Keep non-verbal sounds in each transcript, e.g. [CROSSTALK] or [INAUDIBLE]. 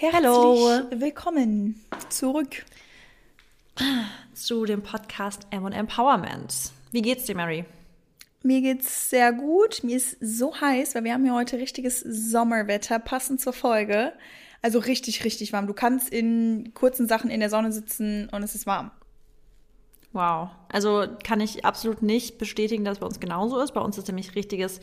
Herzlich Hello. willkommen zurück. zu dem Podcast M Empowerment. Wie geht's dir, Mary? Mir geht's sehr gut. Mir ist so heiß, weil wir haben hier heute richtiges Sommerwetter, passend zur Folge. Also richtig, richtig warm. Du kannst in kurzen Sachen in der Sonne sitzen und es ist warm. Wow. Also kann ich absolut nicht bestätigen, dass es bei uns genauso ist. Bei uns ist nämlich richtiges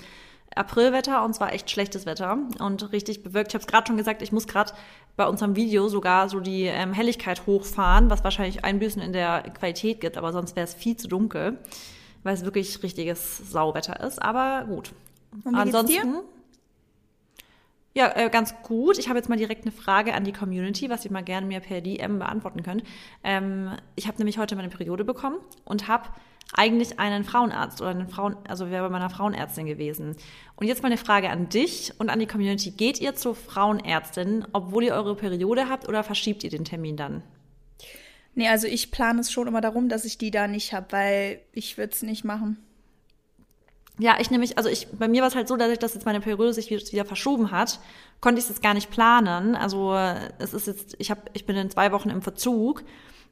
Aprilwetter und zwar echt schlechtes Wetter und richtig bewölkt. Ich habe es gerade schon gesagt, ich muss gerade bei unserem Video sogar so die ähm, Helligkeit hochfahren, was wahrscheinlich Einbüßen in der Qualität gibt, aber sonst wäre es viel zu dunkel, weil es wirklich richtiges Sauwetter ist. Aber gut. Ansonsten. Ja, äh, ganz gut. Ich habe jetzt mal direkt eine Frage an die Community, was ihr mal gerne mir per DM beantworten könnt. Ähm, ich habe nämlich heute meine Periode bekommen und habe eigentlich einen Frauenarzt oder einen Frauen, also wäre bei meiner Frauenärztin gewesen. Und jetzt mal eine Frage an dich und an die Community. Geht ihr zur Frauenärztin, obwohl ihr eure Periode habt oder verschiebt ihr den Termin dann? Nee, also ich plane es schon immer darum, dass ich die da nicht habe, weil ich würde es nicht machen. Ja, ich nämlich, also ich, bei mir war es halt so, dass ich das jetzt meine Periode sich wieder, wieder verschoben hat, konnte ich es jetzt gar nicht planen. Also äh, es ist jetzt, ich habe, ich bin in zwei Wochen im Verzug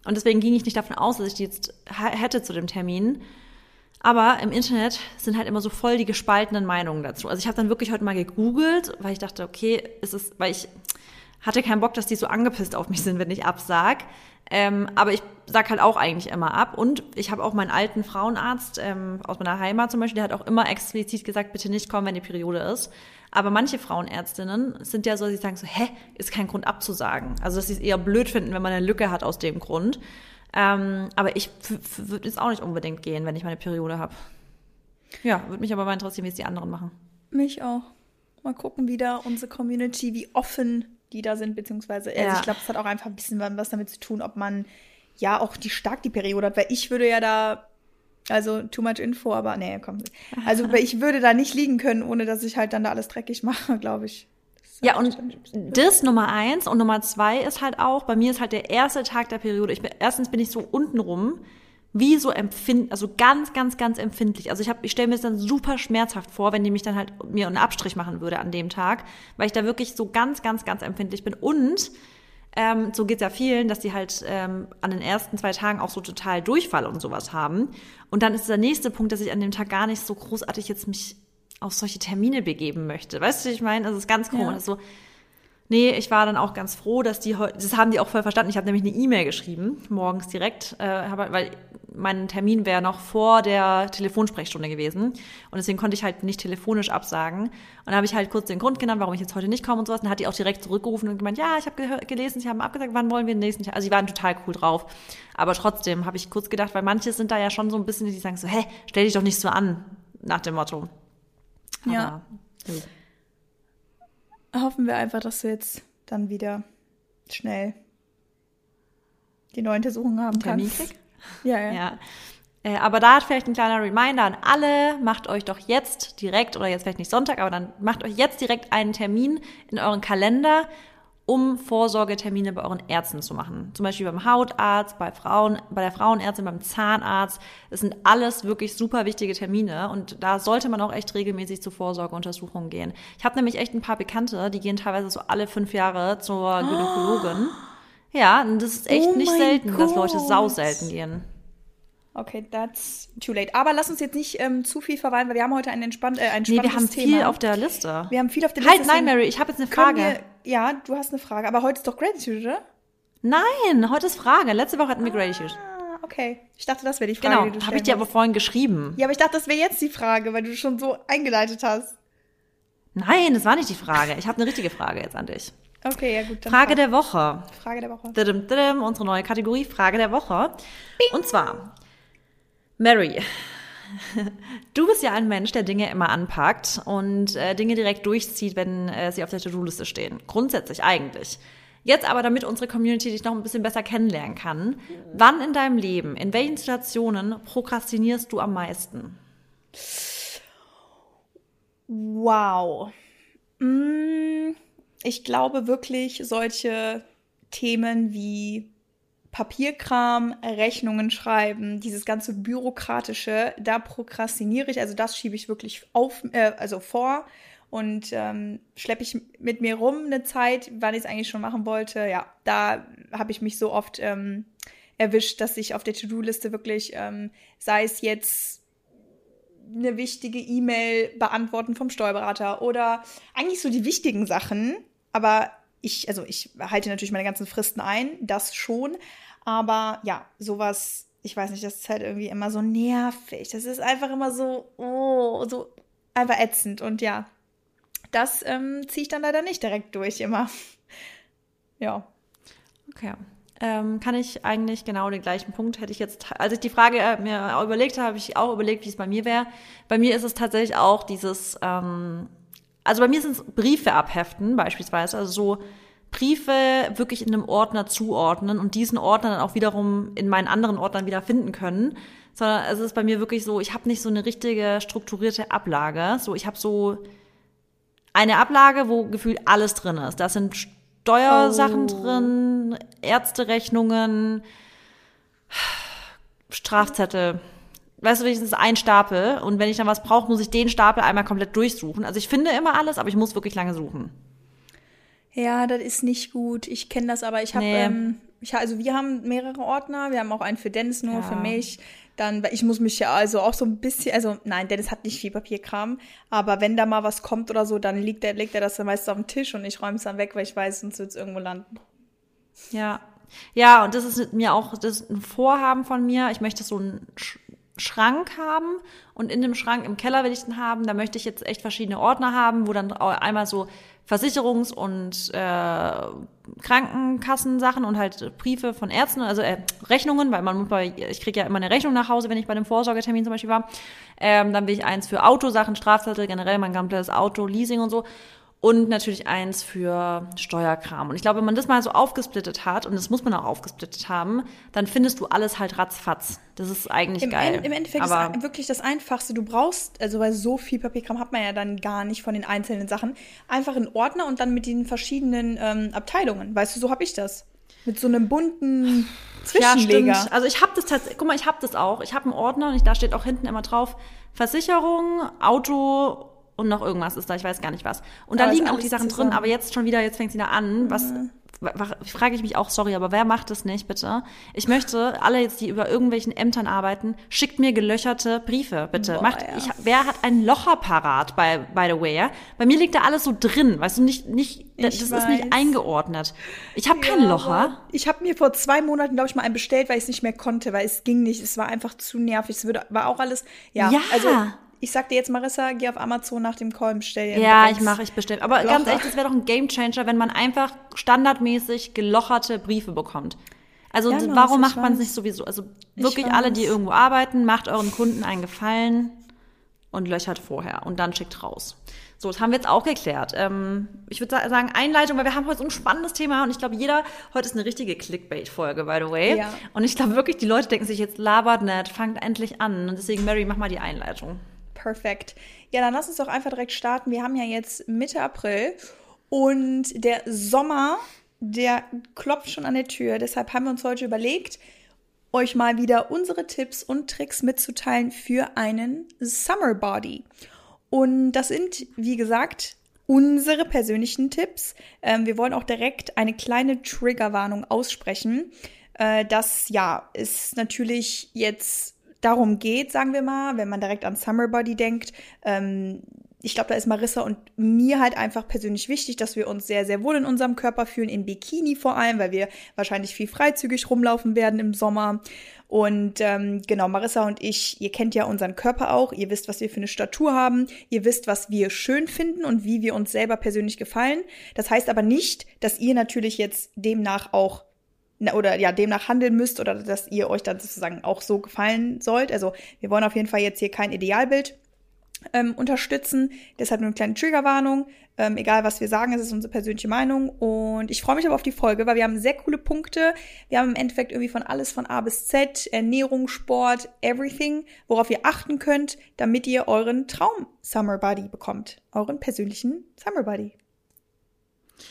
und deswegen ging ich nicht davon aus, dass ich die jetzt hätte zu dem Termin. Aber im Internet sind halt immer so voll die gespaltenen Meinungen dazu. Also ich habe dann wirklich heute mal gegoogelt, weil ich dachte, okay, ist es, weil ich hatte keinen Bock, dass die so angepisst auf mich sind, wenn ich absag. Ähm, aber ich sag halt auch eigentlich immer ab. Und ich habe auch meinen alten Frauenarzt ähm, aus meiner Heimat zum Beispiel, der hat auch immer explizit gesagt, bitte nicht kommen, wenn die Periode ist. Aber manche Frauenärztinnen sind ja so, sie sagen so, hä, ist kein Grund abzusagen. Also dass sie es eher blöd finden, wenn man eine Lücke hat aus dem Grund. Ähm, aber ich würde jetzt auch nicht unbedingt gehen, wenn ich meine Periode habe. Ja, würde mich aber mal interessieren, wie es die anderen machen. Mich auch. Mal gucken, wie da unsere Community, wie offen die da sind, beziehungsweise, also Ja. ich glaube, es hat auch einfach ein bisschen was damit zu tun, ob man ja auch die stark die Periode hat, weil ich würde ja da, also too much info, aber nee, komm. Also [LAUGHS] weil ich würde da nicht liegen können, ohne dass ich halt dann da alles dreckig mache, [LAUGHS] glaube ich. Ja, und das Nummer eins und Nummer zwei ist halt auch, bei mir ist halt der erste Tag der Periode. Ich bin, erstens bin ich so untenrum, wie so empfind, also ganz, ganz, ganz empfindlich. Also ich habe, ich stelle mir das dann super schmerzhaft vor, wenn die mich dann halt mir einen Abstrich machen würde an dem Tag, weil ich da wirklich so ganz, ganz, ganz empfindlich bin. Und ähm, so geht's ja vielen, dass die halt ähm, an den ersten zwei Tagen auch so total Durchfall und sowas haben. Und dann ist der nächste Punkt, dass ich an dem Tag gar nicht so großartig jetzt mich auf solche Termine begeben möchte. Weißt du, wie ich meine? Also es ist ganz komisch. Ja. Also, nee, ich war dann auch ganz froh, dass die heute, das haben die auch voll verstanden. Ich habe nämlich eine E-Mail geschrieben, morgens direkt, äh, weil mein Termin wäre noch vor der Telefonsprechstunde gewesen. Und deswegen konnte ich halt nicht telefonisch absagen. Und da habe ich halt kurz den Grund genannt, warum ich jetzt heute nicht komme und sowas. Und dann hat die auch direkt zurückgerufen und gemeint, ja, ich habe gelesen, sie haben abgesagt, wann wollen wir den nächsten Tag? Also die waren total cool drauf. Aber trotzdem habe ich kurz gedacht, weil manche sind da ja schon so ein bisschen, die sagen so, hä, stell dich doch nicht so an, nach dem Motto. Ja. Aber, nö. Hoffen wir einfach, dass wir jetzt dann wieder schnell die neue Untersuchung haben Termin kannst. krieg? Ja, ja. Ja. Äh, aber da hat vielleicht ein kleiner Reminder an alle, macht euch doch jetzt direkt, oder jetzt vielleicht nicht Sonntag, aber dann macht euch jetzt direkt einen Termin in euren Kalender, um Vorsorgetermine bei euren Ärzten zu machen. Zum Beispiel beim Hautarzt, bei Frauen, bei der Frauenärztin, beim Zahnarzt. Das sind alles wirklich super wichtige Termine und da sollte man auch echt regelmäßig zu Vorsorgeuntersuchungen gehen. Ich habe nämlich echt ein paar Bekannte, die gehen teilweise so alle fünf Jahre zur Gynäkologin. Ja, und das ist echt Oh nicht selten, dass Leute Gott. sau selten gehen. Okay, that's too late. Aber lass uns jetzt nicht ähm, zu viel verweilen, weil wir haben heute ein, entspannt, äh, ein Nee, spannendes wir haben Thema. viel auf der Liste. wir haben viel auf der halt, Liste. nein, deswegen Mary, ich habe jetzt eine Frage. Ja, du hast eine Frage. Aber heute ist doch Gratitude, oder? Nein, heute ist Frage. Letzte Woche hatten wir Gratitude. Ah, okay. Ich dachte, das wäre die Frage, Genau, habe ich dir aber vorhin geschrieben. Ja, aber ich dachte, das wäre jetzt die Frage, weil du schon so eingeleitet hast. Nein, das war nicht die Frage. Ich habe eine richtige Frage jetzt an dich. Okay, ja gut. Frage frag. der Woche. Frage der Woche. Didim, didim, unsere neue Kategorie Frage der Woche. Und zwar, Mary, du bist ja ein Mensch, der Dinge immer anpackt und äh, Dinge direkt durchzieht, wenn äh, sie auf der To-Do-Liste stehen. Grundsätzlich eigentlich. Jetzt aber, damit unsere Community dich noch ein bisschen besser kennenlernen kann, wann in deinem Leben, in welchen Situationen prokrastinierst du am meisten? Wow. Mm, Ich glaube wirklich, solche Themen wie Papierkram, Rechnungen schreiben, dieses ganze bürokratische, da prokrastiniere ich, also das schiebe ich wirklich auf, äh, also vor und ähm, schleppe ich mit mir rum eine Zeit, wann ich es eigentlich schon machen wollte. Ja, da habe ich mich so oft ähm, erwischt, dass ich auf der To-Do-Liste wirklich, ähm, sei es jetzt eine wichtige E-Mail beantworten vom Steuerberater oder eigentlich so die wichtigen Sachen, aber ich, also ich halte natürlich meine ganzen Fristen ein, das schon, aber ja, sowas, ich weiß nicht, das ist halt irgendwie immer so nervig. Das ist einfach immer so, oh, so einfach ätzend und ja, das ähm, ziehe ich dann leider nicht direkt durch immer. [LAUGHS] ja. Okay ähm, kann ich eigentlich genau den gleichen Punkt hätte ich jetzt, als ich die Frage äh, mir überlegt habe, habe ich auch überlegt, wie es bei mir wäre. Bei mir ist es tatsächlich auch dieses, ähm, also bei mir sind es Briefe abheften beispielsweise, also so Briefe wirklich in einem Ordner zuordnen und diesen Ordner dann auch wiederum in meinen anderen Ordnern wieder finden können, sondern es ist bei mir wirklich so, ich habe nicht so eine richtige strukturierte Ablage, so ich habe so eine Ablage, wo gefühlt alles drin ist. Das sind Steuersachen oh. drin, Ärzterechnungen, Strafzettel. Weißt du, ist ein Stapel und wenn ich dann was brauche, muss ich den Stapel einmal komplett durchsuchen. Also ich finde immer alles, aber ich muss wirklich lange suchen. Ja, das ist nicht gut. Ich kenne das aber. Ich habe, nee. ähm, ich, also wir haben mehrere Ordner. Wir haben auch einen für Dennis nur, ja. für mich. Dann, weil ich muss mich ja also auch so ein bisschen, also nein, Dennis hat nicht viel Papierkram, aber wenn da mal was kommt oder so, dann liegt er, legt er das dann meistens auf den Tisch und ich räume es dann weg, weil ich weiß, sonst wird es irgendwo landen. Ja. Ja, und das ist mir auch, das ist ein Vorhaben von mir. Ich möchte so einen Schrank haben und in dem Schrank im Keller will ich den haben. Da möchte ich jetzt echt verschiedene Ordner haben, wo dann einmal so Versicherungs- und äh, Krankenkassensachen und halt Briefe von Ärzten, also äh, Rechnungen, weil man bei, ich kriege ja immer eine Rechnung nach Hause, wenn ich bei dem Vorsorgetermin zum Beispiel war. Ähm, dann will ich eins für Autosachen, Strafzettel, generell mein komplettes Auto, Leasing und so und natürlich eins für Steuerkram. Und ich glaube, wenn man das mal so aufgesplittet hat, und das muss man auch aufgesplittet haben, dann findest du alles halt ratzfatz. Das ist eigentlich Im geil. En Im Endeffekt Aber ist wirklich das Einfachste. Du brauchst, also weil so viel Papierkram hat man ja dann gar nicht von den einzelnen Sachen, einfach einen Ordner und dann mit den verschiedenen ähm, Abteilungen. Weißt du, so habe ich das. Mit so einem bunten Zwischenleger. Ja, also ich habe das tatsächlich, guck mal, ich habe das auch. Ich habe einen Ordner und ich, da steht auch hinten immer drauf Versicherung, Auto und noch irgendwas ist da, ich weiß gar nicht was. Und da liegen auch die Sachen drin, aber jetzt schon wieder, jetzt fängt sie da an, was, mhm. frage ich mich auch, sorry, aber wer macht das nicht, bitte? Ich möchte, alle jetzt, die über irgendwelchen Ämtern arbeiten, schickt mir gelöcherte Briefe, bitte. Boah, Macht, ja. ich, wer hat einen Locher parat, by, by the way, ja? Bei mir liegt da alles so drin, weißt du, nicht, nicht, das weiß. ist nicht eingeordnet. Ich habe ja, keinen Locher. Ich habe mir vor zwei Monaten, glaube ich, mal einen bestellt, weil ich es nicht mehr konnte, weil es ging nicht. Es war einfach zu nervig. Es würde, war auch alles, ja. ja. Also, ich sag dir jetzt, Marissa, geh auf Amazon nach dem Call bestell dir. Ja, ich mache, ich bestelle. Aber Locher. ganz ehrlich, das wäre doch ein Gamechanger, wenn man einfach standardmäßig gelocherte Briefe bekommt. Also ja, warum macht man es nicht sowieso? Also wirklich alle, die irgendwo arbeiten, macht euren Kunden einen Gefallen und löchert vorher und dann schickt raus. So, das haben wir jetzt auch geklärt. Ähm, ich würde sagen, Einleitung, weil wir haben heute so ein spannendes Thema und ich glaube, jeder, heute ist eine richtige Clickbait-Folge, by the way. Ja. Und ich glaube wirklich, die Leute denken sich jetzt, labert nicht, fangt endlich an. Und deswegen, Mary, mach mal die Einleitung. Perfekt. Ja, dann lass uns doch einfach direkt starten. Wir haben ja jetzt Mitte April und der Sommer, der klopft schon an der Tür. Deshalb haben wir uns heute überlegt, euch mal wieder unsere Tipps und Tricks mitzuteilen für einen Summer Body. Und das sind, wie gesagt, unsere persönlichen Tipps. Ähm, wir wollen auch direkt eine kleine Triggerwarnung aussprechen. Äh, das ja ist natürlich jetzt darum geht, sagen wir mal, wenn man direkt an Summer Body denkt. Ähm, ich glaube, da ist Marissa und mir halt einfach persönlich wichtig, dass wir uns sehr, sehr wohl in unserem Körper fühlen, in Bikini vor allem, weil wir wahrscheinlich viel freizügig rumlaufen werden im Sommer. Und ähm, genau, Marissa und ich, ihr kennt ja unseren Körper auch, ihr wisst, was wir für eine Statur haben, ihr wisst, was wir schön finden und wie wir uns selber persönlich gefallen. Das heißt aber nicht, dass ihr natürlich jetzt demnach auch oder ja, demnach handeln müsst oder dass ihr euch dann sozusagen auch so gefallen sollt. Also wir wollen auf jeden Fall jetzt hier kein Idealbild ähm, unterstützen. Deshalb nur eine kleine Triggerwarnung. Ähm, egal, was wir sagen, es ist unsere persönliche Meinung. Und ich freue mich aber auf die Folge, weil wir haben sehr coole Punkte. Wir haben im Endeffekt irgendwie von alles von A bis Z, Ernährung, Sport, everything, worauf ihr achten könnt, damit ihr euren Traum Summer Buddy bekommt. Euren persönlichen Summer Buddy.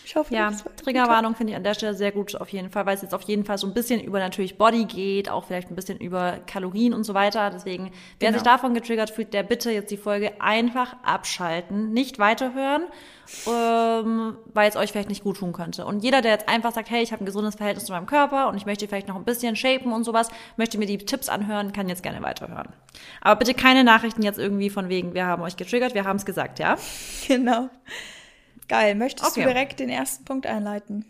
Ich hoffe, ja, Triggerwarnung finde ich an der Stelle sehr gut auf jeden Fall, weil es jetzt auf jeden Fall so ein bisschen über natürlich Body geht, auch vielleicht ein bisschen über Kalorien und so weiter. Deswegen, wer genau. sich davon getriggert fühlt, der bitte jetzt die Folge einfach abschalten, nicht weiterhören, ähm, weil es euch vielleicht nicht gut tun könnte. Und jeder, der jetzt einfach sagt, hey, ich habe ein gesundes Verhältnis zu meinem Körper und ich möchte vielleicht noch ein bisschen shapen und sowas, möchte mir die Tipps anhören, kann jetzt gerne weiterhören. Aber bitte keine Nachrichten jetzt irgendwie von wegen, wir haben euch getriggert, wir haben es gesagt, ja? [LAUGHS] Genau. Geil. Möchtest okay. du direkt den ersten Punkt einleiten?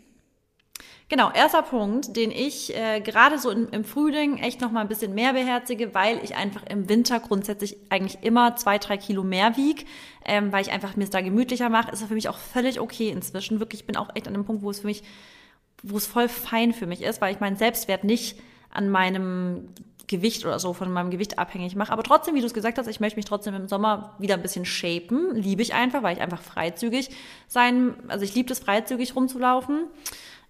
Genau, erster Punkt, den ich äh, gerade so im, im Frühling echt noch mal ein bisschen mehr beherzige, weil ich einfach im Winter grundsätzlich eigentlich immer zwei, drei Kilo mehr wieg, ähm, weil ich einfach mir es da gemütlicher mache, ist für mich auch völlig okay inzwischen. Wirklich, ich bin auch echt an dem Punkt, wo es für mich, wo es voll fein für mich ist, weil ich meinen Selbstwert nicht an meinem Gewicht oder so von meinem Gewicht abhängig mache. Aber trotzdem, wie du es gesagt hast, ich möchte mich trotzdem im Sommer wieder ein bisschen shapen. Liebe ich einfach, weil ich einfach freizügig sein, also ich liebe es, freizügig rumzulaufen.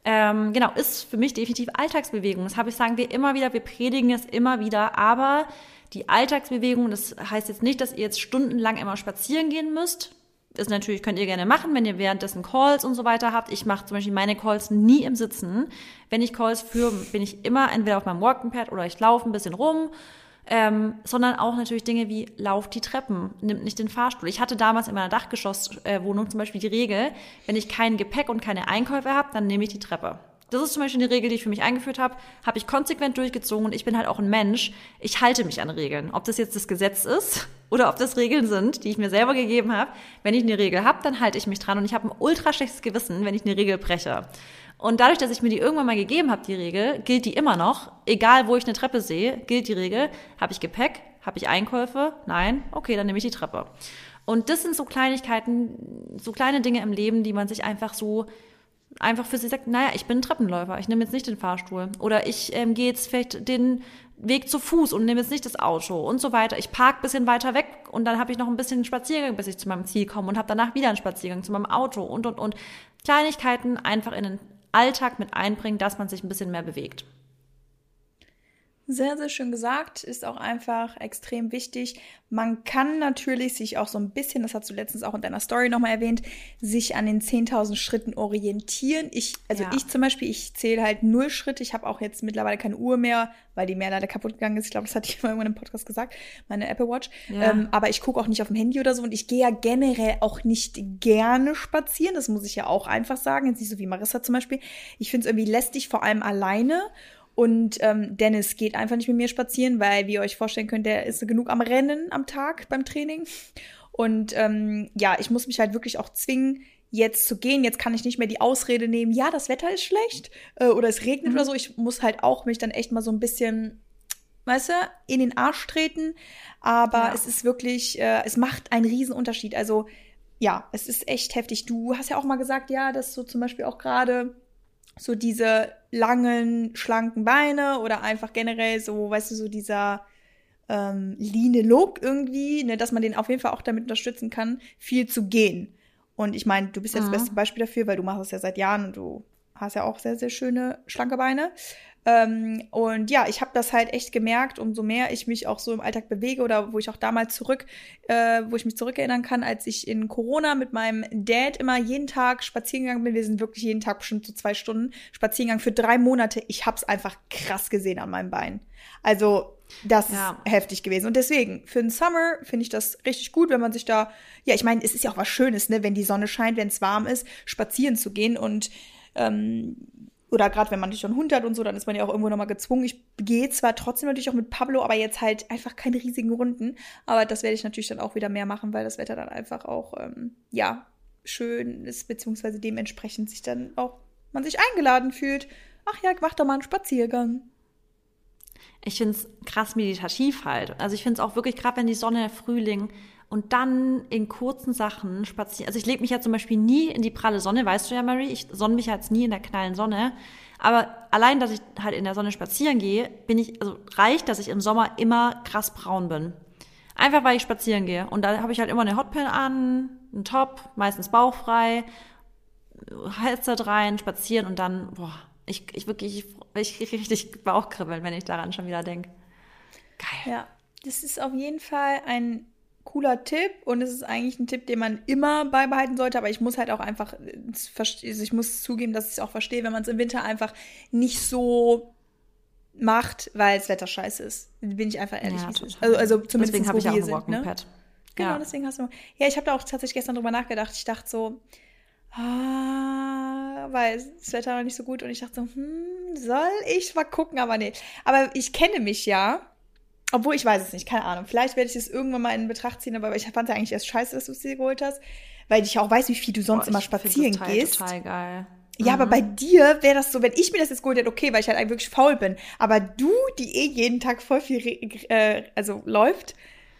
Ähm, genau, ist für mich definitiv Alltagsbewegung. Das habe ich, sagen wir immer wieder, wir predigen es immer wieder, aber die Alltagsbewegung, das heißt jetzt nicht, dass ihr jetzt stundenlang immer spazieren gehen müsst ist natürlich, könnt ihr gerne machen, wenn ihr währenddessen Calls und so weiter habt. Ich mache zum Beispiel meine Calls nie im Sitzen. Wenn ich Calls führe, bin ich immer entweder auf meinem Walking Pad oder ich laufe ein bisschen rum. Ähm, sondern auch natürlich Dinge wie lauft die Treppen, nimmt nicht den Fahrstuhl. Ich hatte damals in meiner Dachgeschosswohnung zum Beispiel die Regel, wenn ich kein Gepäck und keine Einkäufe habe, dann nehme ich die Treppe. Das ist zum Beispiel eine Regel, die ich für mich eingeführt habe, habe ich konsequent durchgezogen und ich bin halt auch ein Mensch. Ich halte mich an Regeln. Ob das jetzt das Gesetz ist [LAUGHS] oder ob das Regeln sind, die ich mir selber gegeben habe. Wenn ich eine Regel habe, dann halte ich mich dran und ich habe ein ultra schlechtes Gewissen, wenn ich eine Regel breche. Und dadurch, dass ich mir die irgendwann mal gegeben habe, die Regel, gilt die immer noch. Egal, wo ich eine Treppe sehe, gilt die Regel. Habe ich Gepäck? Habe ich Einkäufe? Nein? Okay, dann nehme ich die Treppe. Und das sind so Kleinigkeiten, so kleine Dinge im Leben, die man sich einfach so einfach für sich sagt, naja, ich bin ein Treppenläufer, ich nehme jetzt nicht den Fahrstuhl. Oder ich ähm, gehe jetzt vielleicht den Weg zu Fuß und nehme jetzt nicht das Auto und so weiter. Ich park bisschen weiter weg und dann habe ich noch ein bisschen Spaziergang, bis ich zu meinem Ziel komme und habe danach wieder einen Spaziergang zu meinem Auto und, und, und. Kleinigkeiten einfach in den Alltag mit einbringen, dass man sich ein bisschen mehr bewegt. Sehr, sehr schön gesagt, ist auch einfach extrem wichtig. Man kann natürlich sich auch so ein bisschen, das hast du letztens auch in deiner Story nochmal erwähnt, sich an den 10.000 Schritten orientieren. Ich, also ja. ich zum Beispiel, ich zähle halt null Schritte. Ich habe auch jetzt mittlerweile keine Uhr mehr, weil die mehr leider kaputt gegangen ist. Ich glaube, das hatte [LAUGHS] ich mal irgendwann im Podcast gesagt, meine Apple Watch. Ja. Ähm, aber ich gucke auch nicht auf dem Handy oder so und ich gehe ja generell auch nicht gerne spazieren. Das muss ich ja auch einfach sagen. Jetzt nicht so wie Marissa zum Beispiel. Ich finde es irgendwie lästig, vor allem alleine. Und ähm, Dennis geht einfach nicht mit mir spazieren, weil, wie ihr euch vorstellen könnt, der ist genug am Rennen am Tag beim Training. Und ähm, ja, ich muss mich halt wirklich auch zwingen, jetzt zu gehen. Jetzt kann ich nicht mehr die Ausrede nehmen, ja, das Wetter ist schlecht äh, oder es regnet mhm. oder so. Ich muss halt auch mich dann echt mal so ein bisschen, weißt du, in den Arsch treten. Aber ja. es ist wirklich, äh, es macht einen riesen Unterschied. Also ja, es ist echt heftig. Du hast ja auch mal gesagt, ja, dass du zum Beispiel auch gerade so diese langen, schlanken Beine oder einfach generell so, weißt du, so dieser ähm, leane Look irgendwie, ne, dass man den auf jeden Fall auch damit unterstützen kann, viel zu gehen. Und ich meine, du bist ja das mhm. beste Beispiel dafür, weil du machst das ja seit Jahren und du hast ja auch sehr, sehr schöne, schlanke Beine. Ähm, und ja, ich habe das halt echt gemerkt, umso mehr ich mich auch so im Alltag bewege oder wo ich auch damals zurück, äh, wo ich mich zurückerinnern kann, als ich in Corona mit meinem Dad immer jeden Tag spazieren gegangen bin. Wir sind wirklich jeden Tag bestimmt so zwei Stunden spazieren gegangen für drei Monate. Ich hab's einfach krass gesehen an meinem Bein. Also das ja. ist heftig gewesen. Und deswegen, für den Summer finde ich das richtig gut, wenn man sich da, ja, ich meine, es ist ja auch was Schönes, ne, wenn die Sonne scheint, wenn es warm ist, spazieren zu gehen. Und ähm, oder gerade wenn man schon einen Hund hat und so, dann ist man ja auch irgendwo nochmal gezwungen. Ich gehe zwar trotzdem natürlich auch mit Pablo, aber jetzt halt einfach keine riesigen Runden. Aber das werde ich natürlich dann auch wieder mehr machen, weil das Wetter dann einfach auch, ähm, ja, schön ist, beziehungsweise dementsprechend sich dann auch man sich eingeladen fühlt. Ach ja, mach doch mal einen Spaziergang. Ich finde es krass meditativ halt. Also ich finde es auch wirklich, gerade wenn die Sonne, Frühling, und dann in kurzen Sachen spazieren. Also ich lege mich ja zum Beispiel nie in die pralle Sonne, weißt du ja, Mary, ich sonne mich jetzt nie in der knallen Sonne. Aber allein, dass ich halt in der Sonne spazieren gehe, bin ich, also reicht, dass ich im Sommer immer krass braun bin. Einfach weil ich spazieren gehe. Und da habe ich halt immer eine Hotpin an, einen Top, meistens bauchfrei, Headset rein, spazieren und dann, boah, ich, ich wirklich, ich, ich richtig Bauchkribbeln, wenn ich daran schon wieder denke. Geil. Ja, das ist auf jeden Fall ein cooler Tipp und es ist eigentlich ein Tipp, den man immer beibehalten sollte, aber ich muss halt auch einfach, also ich muss zugeben, dass ich es auch verstehe, wenn man es im Winter einfach nicht so macht, weil das Wetter scheiße ist. Bin ich einfach ehrlich. Ja, also, also zumindest deswegen habe ich auch ein Walking ne? Pad. Genau, Ja. deswegen hast du. Ja, ich habe da auch tatsächlich gestern drüber nachgedacht. Ich dachte so, ah, weil das Wetter war nicht so gut und ich dachte so, hm, soll ich mal gucken, aber nee. Aber ich kenne mich ja. Obwohl ich weiß es nicht, keine Ahnung. Vielleicht werde ich es irgendwann mal in Betracht ziehen, aber ich fand es ja eigentlich erst scheiße, dass du es dir geholt hast, weil ich auch weiß, wie viel du sonst Boah, immer spazieren Teil gehst. Total geil. Ja, aber bei dir wäre das so, wenn ich mir das jetzt geholt hätte, okay, weil ich halt eigentlich wirklich faul bin. Aber du, die eh jeden Tag voll viel, äh, also läuft,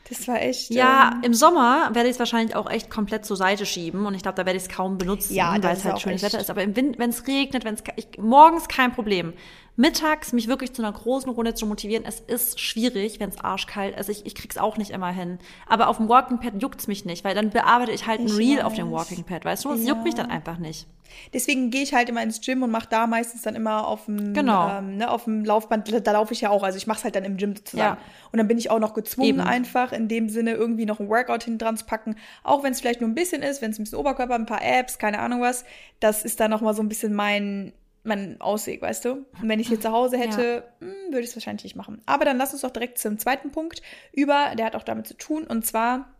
das war echt. Ja, ähm, im Sommer werde ich es wahrscheinlich auch echt komplett zur Seite schieben und ich glaube, da werde ich es kaum benutzen, Ja, weil ist es halt schönes echt- Wetter ist. Aber im Wind, wenn es regnet, wenn es morgens kein Problem. Mittags mich wirklich zu einer großen Runde zu motivieren, es ist schwierig, wenn es arschkalt ist. Ich, ich krieg's auch nicht immer hin. Aber auf dem Walking Pad juckt's mich nicht, weil dann bearbeite ich halt ein Ich Reel auf dem weiß. Walking Pad, weißt du? Es juckt mich dann einfach nicht. Deswegen gehe ich halt immer ins Gym und mache da meistens dann immer auf dem, Genau. ähm, ne, auf dem Laufband, da, da laufe ich ja auch. Also ich mache es halt dann im Gym sozusagen. Ja. Und dann bin ich auch noch gezwungen, Eben. einfach in dem Sinne irgendwie noch ein Workout hinten dran zu packen. Auch wenn es vielleicht nur ein bisschen ist, wenn es ein bisschen Oberkörper, ein paar Abs, keine Ahnung was. Das ist dann noch mal so ein bisschen mein, mein Ausweg, weißt du? Und wenn ich hier zu Hause hätte, hm, würde ich es wahrscheinlich nicht machen. Aber dann lass uns doch direkt zum zweiten Punkt über. Der hat auch damit zu tun. Und zwar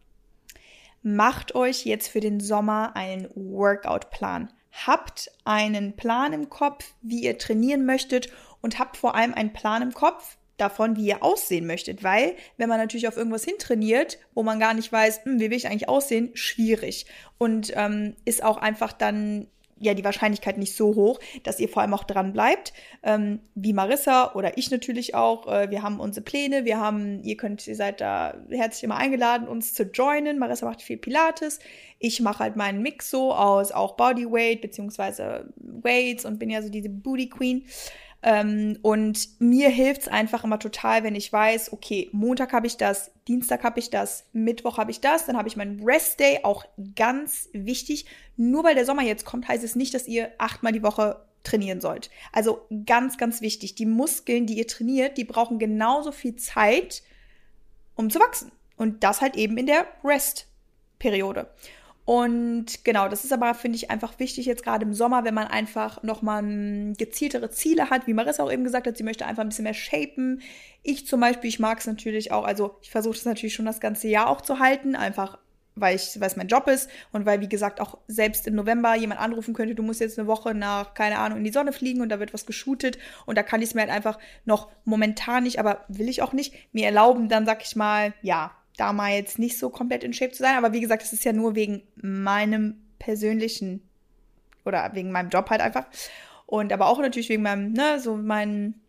macht euch jetzt für den Sommer einen Workout-Plan. Habt einen Plan im Kopf, wie ihr trainieren möchtet und habt vor allem einen Plan im Kopf davon, wie ihr aussehen möchtet. Weil, wenn man natürlich auf irgendwas hintrainiert, wo man gar nicht weiß, hm, wie will ich eigentlich aussehen, schwierig. Und ähm, ist auch einfach dann ja die Wahrscheinlichkeit nicht so hoch, dass ihr vor allem auch dran bleibt. Ähm, wie Marissa oder ich natürlich auch. Äh, wir haben unsere Pläne, wir haben, ihr könnt, ihr seid da herzlich immer eingeladen, uns zu joinen. Marissa macht viel Pilates. Ich mache halt meinen Mix so aus auch Bodyweight beziehungsweise Weights und bin ja so diese Booty Queen. Ähm, und mir hilft's einfach immer total, wenn ich weiß, okay, Montag habe ich das, Dienstag habe ich das, Mittwoch habe ich das, dann habe ich meinen Rest Day, auch ganz wichtig. Nur weil der Sommer jetzt kommt, heißt es nicht, dass ihr achtmal die Woche trainieren sollt. Also ganz, ganz wichtig. Die Muskeln, die ihr trainiert, die brauchen genauso viel Zeit, um zu wachsen. Und das halt eben in der Rest-Periode. Und genau, das ist aber, finde ich, einfach wichtig jetzt gerade im Sommer, wenn man einfach nochmal mm, gezieltere Ziele hat, wie Marissa auch eben gesagt hat, sie möchte einfach ein bisschen mehr shapen. Ich zum Beispiel, ich mag es natürlich auch, also ich versuche das natürlich schon das ganze Jahr auch zu halten, einfach weil ich, weil es mein Job ist und weil, wie gesagt, auch selbst im November jemand anrufen könnte, du musst jetzt eine Woche nach, keine Ahnung, in die Sonne fliegen und da wird was geshootet und da kann ich es mir halt einfach noch momentan nicht, aber will ich auch nicht, mir erlauben, dann sag ich mal, ja, da mal jetzt nicht so komplett in Shape zu sein, aber wie gesagt, das ist ja nur wegen meinem persönlichen oder wegen meinem Job halt einfach und aber auch natürlich wegen meinem, ne, so meinen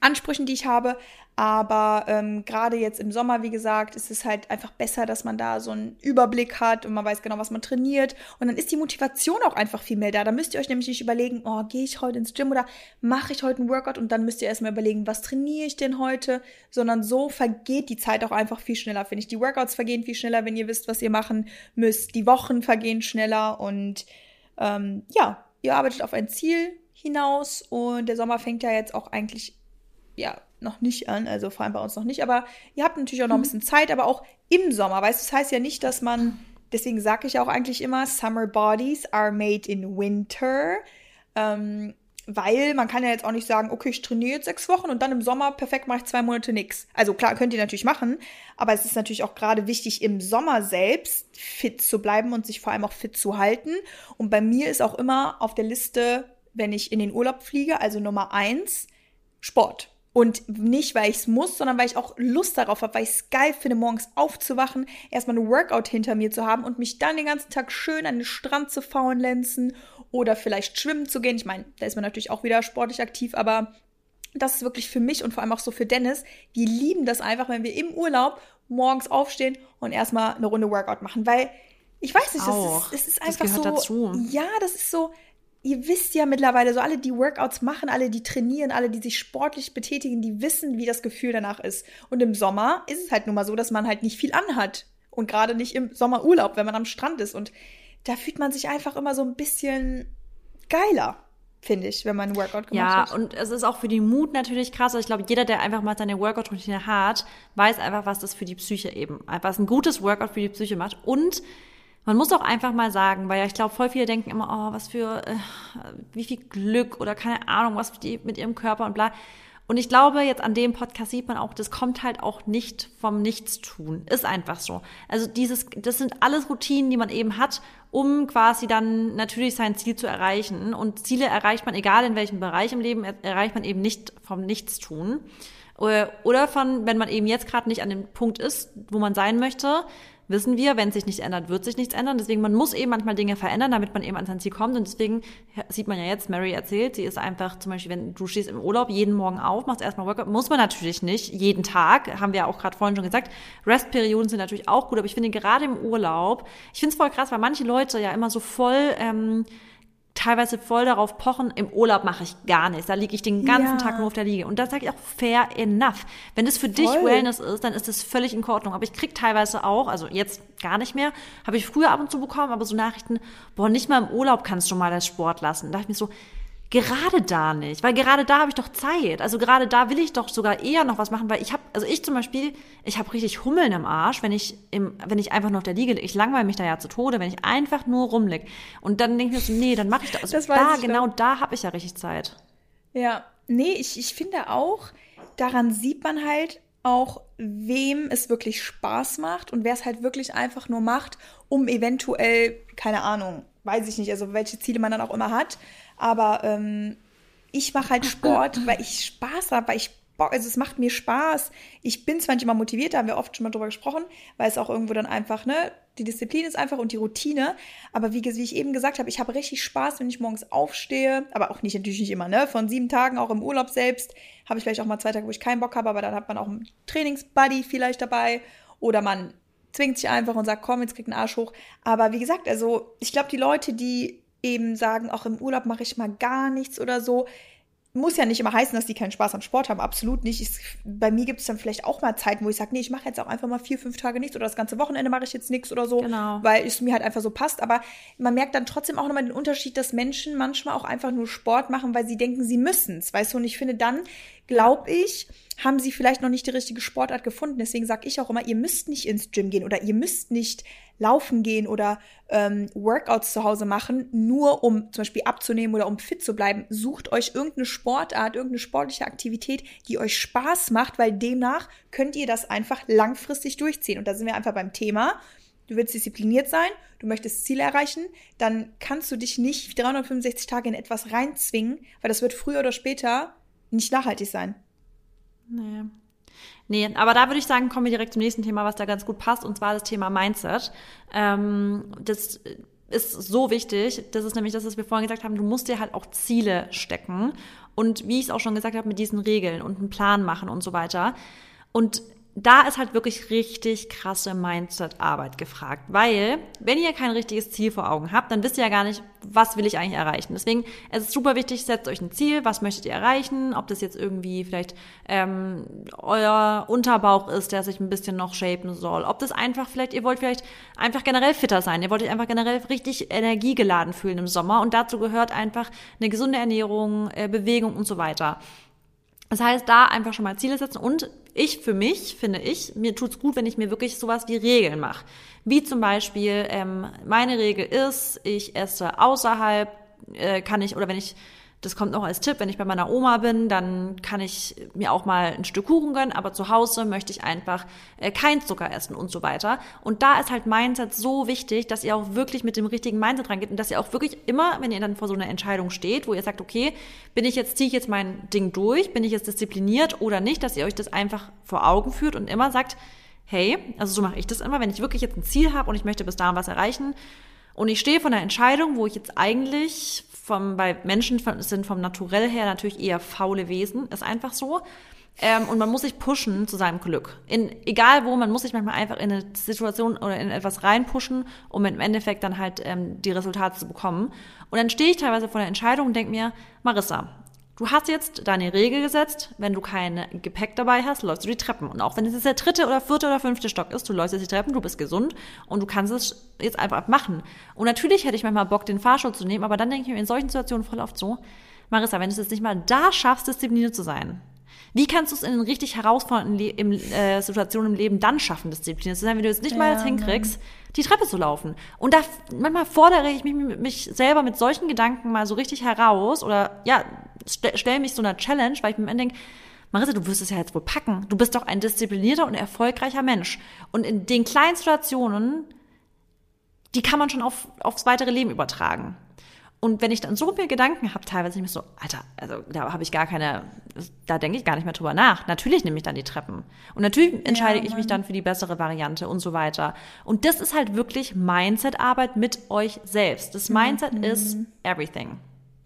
Ansprüchen, die ich habe. Aber ähm, gerade jetzt im Sommer, wie gesagt, ist es halt einfach besser, dass man da so einen Überblick hat und man weiß genau, was man trainiert. Und dann ist die Motivation auch einfach viel mehr da. Da müsst ihr euch nämlich nicht überlegen, oh, gehe ich heute ins Gym oder mache ich heute einen Workout und dann müsst ihr erstmal überlegen, was trainiere ich denn heute, sondern so vergeht die Zeit auch einfach viel schneller, finde ich. Die Workouts vergehen viel schneller, wenn ihr wisst, was ihr machen müsst. Die Wochen vergehen schneller und ähm, ja, ihr arbeitet auf ein Ziel hinaus und der Sommer fängt ja jetzt auch eigentlich ja noch nicht an, also vor allem bei uns noch nicht, aber ihr habt natürlich auch noch ein bisschen Zeit, aber auch im Sommer, weißt du, das heißt ja nicht, dass man, deswegen sage ich auch eigentlich immer, Summer Bodies are made in winter, ähm, weil man kann ja jetzt auch nicht sagen, okay, ich trainiere jetzt sechs Wochen und dann im Sommer perfekt mache ich zwei Monate nix. Also klar, könnt ihr natürlich machen, aber es ist natürlich auch gerade wichtig, im Sommer selbst fit zu bleiben und sich vor allem auch fit zu halten. Und bei mir ist auch immer auf der Liste, wenn ich in den Urlaub fliege, also Nummer eins, Sport. Und nicht, weil ich es muss, sondern weil ich auch Lust darauf habe, weil ich es geil finde, morgens aufzuwachen, erstmal ein Workout hinter mir zu haben und mich dann den ganzen Tag schön an den Strand zu faulenzen oder vielleicht schwimmen zu gehen. Ich meine, da ist man natürlich auch wieder sportlich aktiv, aber das ist wirklich für mich und vor allem auch so für Dennis. Wir lieben das einfach, wenn wir im Urlaub morgens aufstehen und erstmal eine Runde Workout machen, weil ich weiß nicht, das Auch. ist, es ist Das einfach so. dazu. Ja, das ist so. Ihr wisst ja mittlerweile, so alle, die Workouts machen, alle, die trainieren, alle, die sich sportlich betätigen, die wissen, wie das Gefühl danach ist. Und im Sommer ist es halt nun mal so, dass man halt nicht viel anhat. Und gerade nicht im Sommerurlaub, wenn man am Strand ist. Und da fühlt man sich einfach immer so ein bisschen geiler. finde ich, wenn man einen Workout gemacht ja, hat. Ja, und es ist auch für den Mut natürlich krass. Also ich glaube, jeder, der einfach mal seine Workout-Routine hat, weiß einfach, was das für die Psyche eben, was ein gutes Workout für die Psyche macht. Und man muss auch einfach mal sagen, weil ja, ich glaube, voll viele denken immer, oh, was für, äh, wie viel Glück oder keine Ahnung, was die mit ihrem Körper und bla. Und ich glaube, jetzt an dem Podcast sieht man auch, das kommt halt auch nicht vom Nichtstun. Ist einfach so. Also dieses, das sind alles Routinen, die man eben hat, um quasi dann natürlich sein Ziel zu erreichen. Und Ziele erreicht man, egal in welchem Bereich im Leben, erreicht man eben nicht vom Nichtstun. Oder von, wenn man eben jetzt gerade nicht an dem Punkt ist, wo man sein möchte, wissen wir, wenn sich nicht ändert, wird sich nichts ändern. Deswegen, man muss eben manchmal Dinge verändern, damit man eben an sein Ziel kommt. Und deswegen sieht man ja jetzt, Mary erzählt, sie ist einfach zum Beispiel, wenn du stehst im Urlaub jeden Morgen auf, machst erstmal Workout, muss man natürlich nicht jeden Tag, haben wir ja auch gerade vorhin schon gesagt. Restperioden sind natürlich auch gut, aber ich finde gerade im Urlaub, ich finde es voll krass, weil manche Leute ja immer so voll ähm, teilweise voll darauf pochen, im Urlaub mache ich gar nichts. Da liege ich den ganzen ja. Tag nur auf der Liege. Und da sage ich auch fair enough. Wenn das für voll. dich Wellness ist, dann ist das völlig in Ordnung. Aber ich krieg teilweise auch, also jetzt gar nicht mehr, habe ich früher ab und zu bekommen, aber so Nachrichten, boah, nicht mal im Urlaub kannst du mal das Sport lassen. Da dachte ich mir so, Gerade da nicht, weil gerade da habe ich doch Zeit. Also gerade da will ich doch sogar eher noch was machen, weil ich habe, also ich zum Beispiel, ich habe richtig Hummeln im Arsch, wenn ich im, wenn ich einfach nur auf der Liege, ich langweile mich da ja zu Tode, wenn ich einfach nur rumlieg. Und dann denke ich mir so, nee, dann mache ich das. Also das da, genau da habe ich ja richtig Zeit. Ja, nee, ich, ich finde auch, daran sieht man halt auch, wem es wirklich Spaß macht und wer es halt wirklich einfach nur macht, um eventuell, keine Ahnung, weiß ich nicht, also welche Ziele man dann auch immer hat, aber ähm, ich mache halt Sport, weil ich Spaß habe, weil ich Bock, also es macht mir Spaß. Ich bin zwar nicht immer motiviert, da haben wir oft schon mal drüber gesprochen, weil es auch irgendwo dann einfach, ne, die Disziplin ist einfach und die Routine. Aber wie, wie ich eben gesagt habe, ich habe richtig Spaß, wenn ich morgens aufstehe, aber auch nicht, natürlich nicht immer, ne, von sieben Tagen, auch im Urlaub selbst, habe ich vielleicht auch mal zwei Tage, wo ich keinen Bock habe, aber dann hat man auch einen Trainingsbuddy vielleicht dabei oder man zwingt sich einfach und sagt, komm, jetzt krieg einen Arsch hoch. Aber wie gesagt, also ich glaube, die Leute, die eben sagen, auch im Urlaub mache ich mal gar nichts oder so. Muss ja nicht immer heißen, dass die keinen Spaß am Sport haben, absolut nicht. Ich, bei mir gibt es dann vielleicht auch mal Zeiten, wo ich sage, nee, ich mache jetzt auch einfach mal vier, fünf Tage nichts oder das ganze Wochenende mache ich jetzt nichts oder so, genau. weil es mir halt einfach so passt. Aber man merkt dann trotzdem auch nochmal den Unterschied, dass Menschen manchmal auch einfach nur Sport machen, weil sie denken, sie müssen es. Weißt du, und ich finde, dann glaube ich, haben sie vielleicht noch nicht die richtige Sportart gefunden. Deswegen sage ich auch immer, ihr müsst nicht ins Gym gehen oder ihr müsst nicht laufen gehen oder ähm, Workouts zu Hause machen, nur um zum Beispiel abzunehmen oder um fit zu bleiben. Sucht euch irgendeine Sportart, irgendeine sportliche Aktivität, die euch Spaß macht, weil demnach könnt ihr das einfach langfristig durchziehen. Und da sind wir einfach beim Thema. Du willst diszipliniert sein, du möchtest Ziele erreichen, dann kannst du dich nicht 365 Tage in etwas reinzwingen, weil das wird früher oder später nicht nachhaltig sein. Nee. Nee, aber da würde ich sagen, kommen wir direkt zum nächsten Thema, was da ganz gut passt, und zwar das Thema Mindset. Ähm, das ist so wichtig. Das ist nämlich das, was wir vorhin gesagt haben. Du musst dir halt auch Ziele stecken. Und wie ich es auch schon gesagt habe, mit diesen Regeln und einen Plan machen und so weiter. Und da ist halt wirklich richtig krasse Mindset-Arbeit gefragt, weil wenn ihr kein richtiges Ziel vor Augen habt, dann wisst ihr ja gar nicht, was will ich eigentlich erreichen. Deswegen es ist super wichtig, setzt euch ein Ziel, was möchtet ihr erreichen, ob das jetzt irgendwie vielleicht ähm, euer Unterbauch ist, der sich ein bisschen noch shapen soll, ob das einfach vielleicht, ihr wollt vielleicht einfach generell fitter sein, ihr wollt euch einfach generell richtig energiegeladen fühlen im Sommer. Und dazu gehört einfach eine gesunde Ernährung, äh, Bewegung und so weiter. Das heißt, da einfach schon mal Ziele setzen und ich für mich, finde ich, mir tut's gut, wenn ich mir wirklich sowas wie Regeln mache. Wie zum Beispiel, ähm, meine Regel ist, ich esse außerhalb, äh, kann ich, oder wenn ich das kommt noch als Tipp, wenn ich bei meiner Oma bin, dann kann ich mir auch mal ein Stück Kuchen gönnen, aber zu Hause möchte ich einfach äh, kein Zucker essen und so weiter. Und da ist halt Mindset so wichtig, dass ihr auch wirklich mit dem richtigen Mindset rangeht und dass ihr auch wirklich immer, wenn ihr dann vor so einer Entscheidung steht, wo ihr sagt, okay, bin ich jetzt, ziehe ich jetzt mein Ding durch, bin ich jetzt diszipliniert oder nicht, dass ihr euch das einfach vor Augen führt und immer sagt, hey, also so mache ich das immer, wenn ich wirklich jetzt ein Ziel habe und ich möchte bis dahin was erreichen, und ich stehe vor einer Entscheidung, wo ich jetzt eigentlich vom, bei Menschen sind vom Naturell her natürlich eher faule Wesen, ist einfach so. Ähm, und man muss sich pushen zu seinem Glück. In, egal wo, man muss sich manchmal einfach in eine Situation oder in etwas reinpushen, um im Endeffekt dann halt ähm, die Resultate zu bekommen. Und dann stehe ich teilweise vor der Entscheidung und denke mir, Marissa, Du hast jetzt deine Regel gesetzt, wenn du kein Gepäck dabei hast, läufst du die Treppen. Und auch wenn es jetzt der dritte oder vierte oder fünfte Stock ist, du läufst jetzt die Treppen, du bist gesund und du kannst es jetzt einfach machen. Und natürlich hätte ich manchmal Bock, den Fahrstuhl zu nehmen, aber dann denke ich mir in solchen Situationen voll oft so, Marissa, wenn du es jetzt nicht mal da schaffst, diszipliniert zu sein, wie kannst du es in richtig herausfordernden Le im, äh, Situationen im Leben dann schaffen, diszipliniert zu sein, wenn du jetzt nicht mal jetzt hinkriegst, die Treppe zu laufen? Und da manchmal fordere ich mich, mich selber mit solchen Gedanken mal so richtig heraus oder ja, st stelle mich so einer Challenge, weil ich mir immer denke, Marissa, du wirst es ja jetzt wohl packen. Du bist doch ein disziplinierter und erfolgreicher Mensch. Und in den kleinen Situationen, die kann man schon auf, aufs weitere Leben übertragen. Und wenn ich dann so mir Gedanken habe, teilweise ich mir so, Alter, also da habe ich gar keine, da denke ich gar nicht mehr drüber nach. Natürlich nehme ich dann die Treppen. Und natürlich entscheide ja, ich mich dann für die bessere Variante und so weiter. Und das ist halt wirklich Mindset-Arbeit mit euch selbst. Das Mindset mhm. ist everything.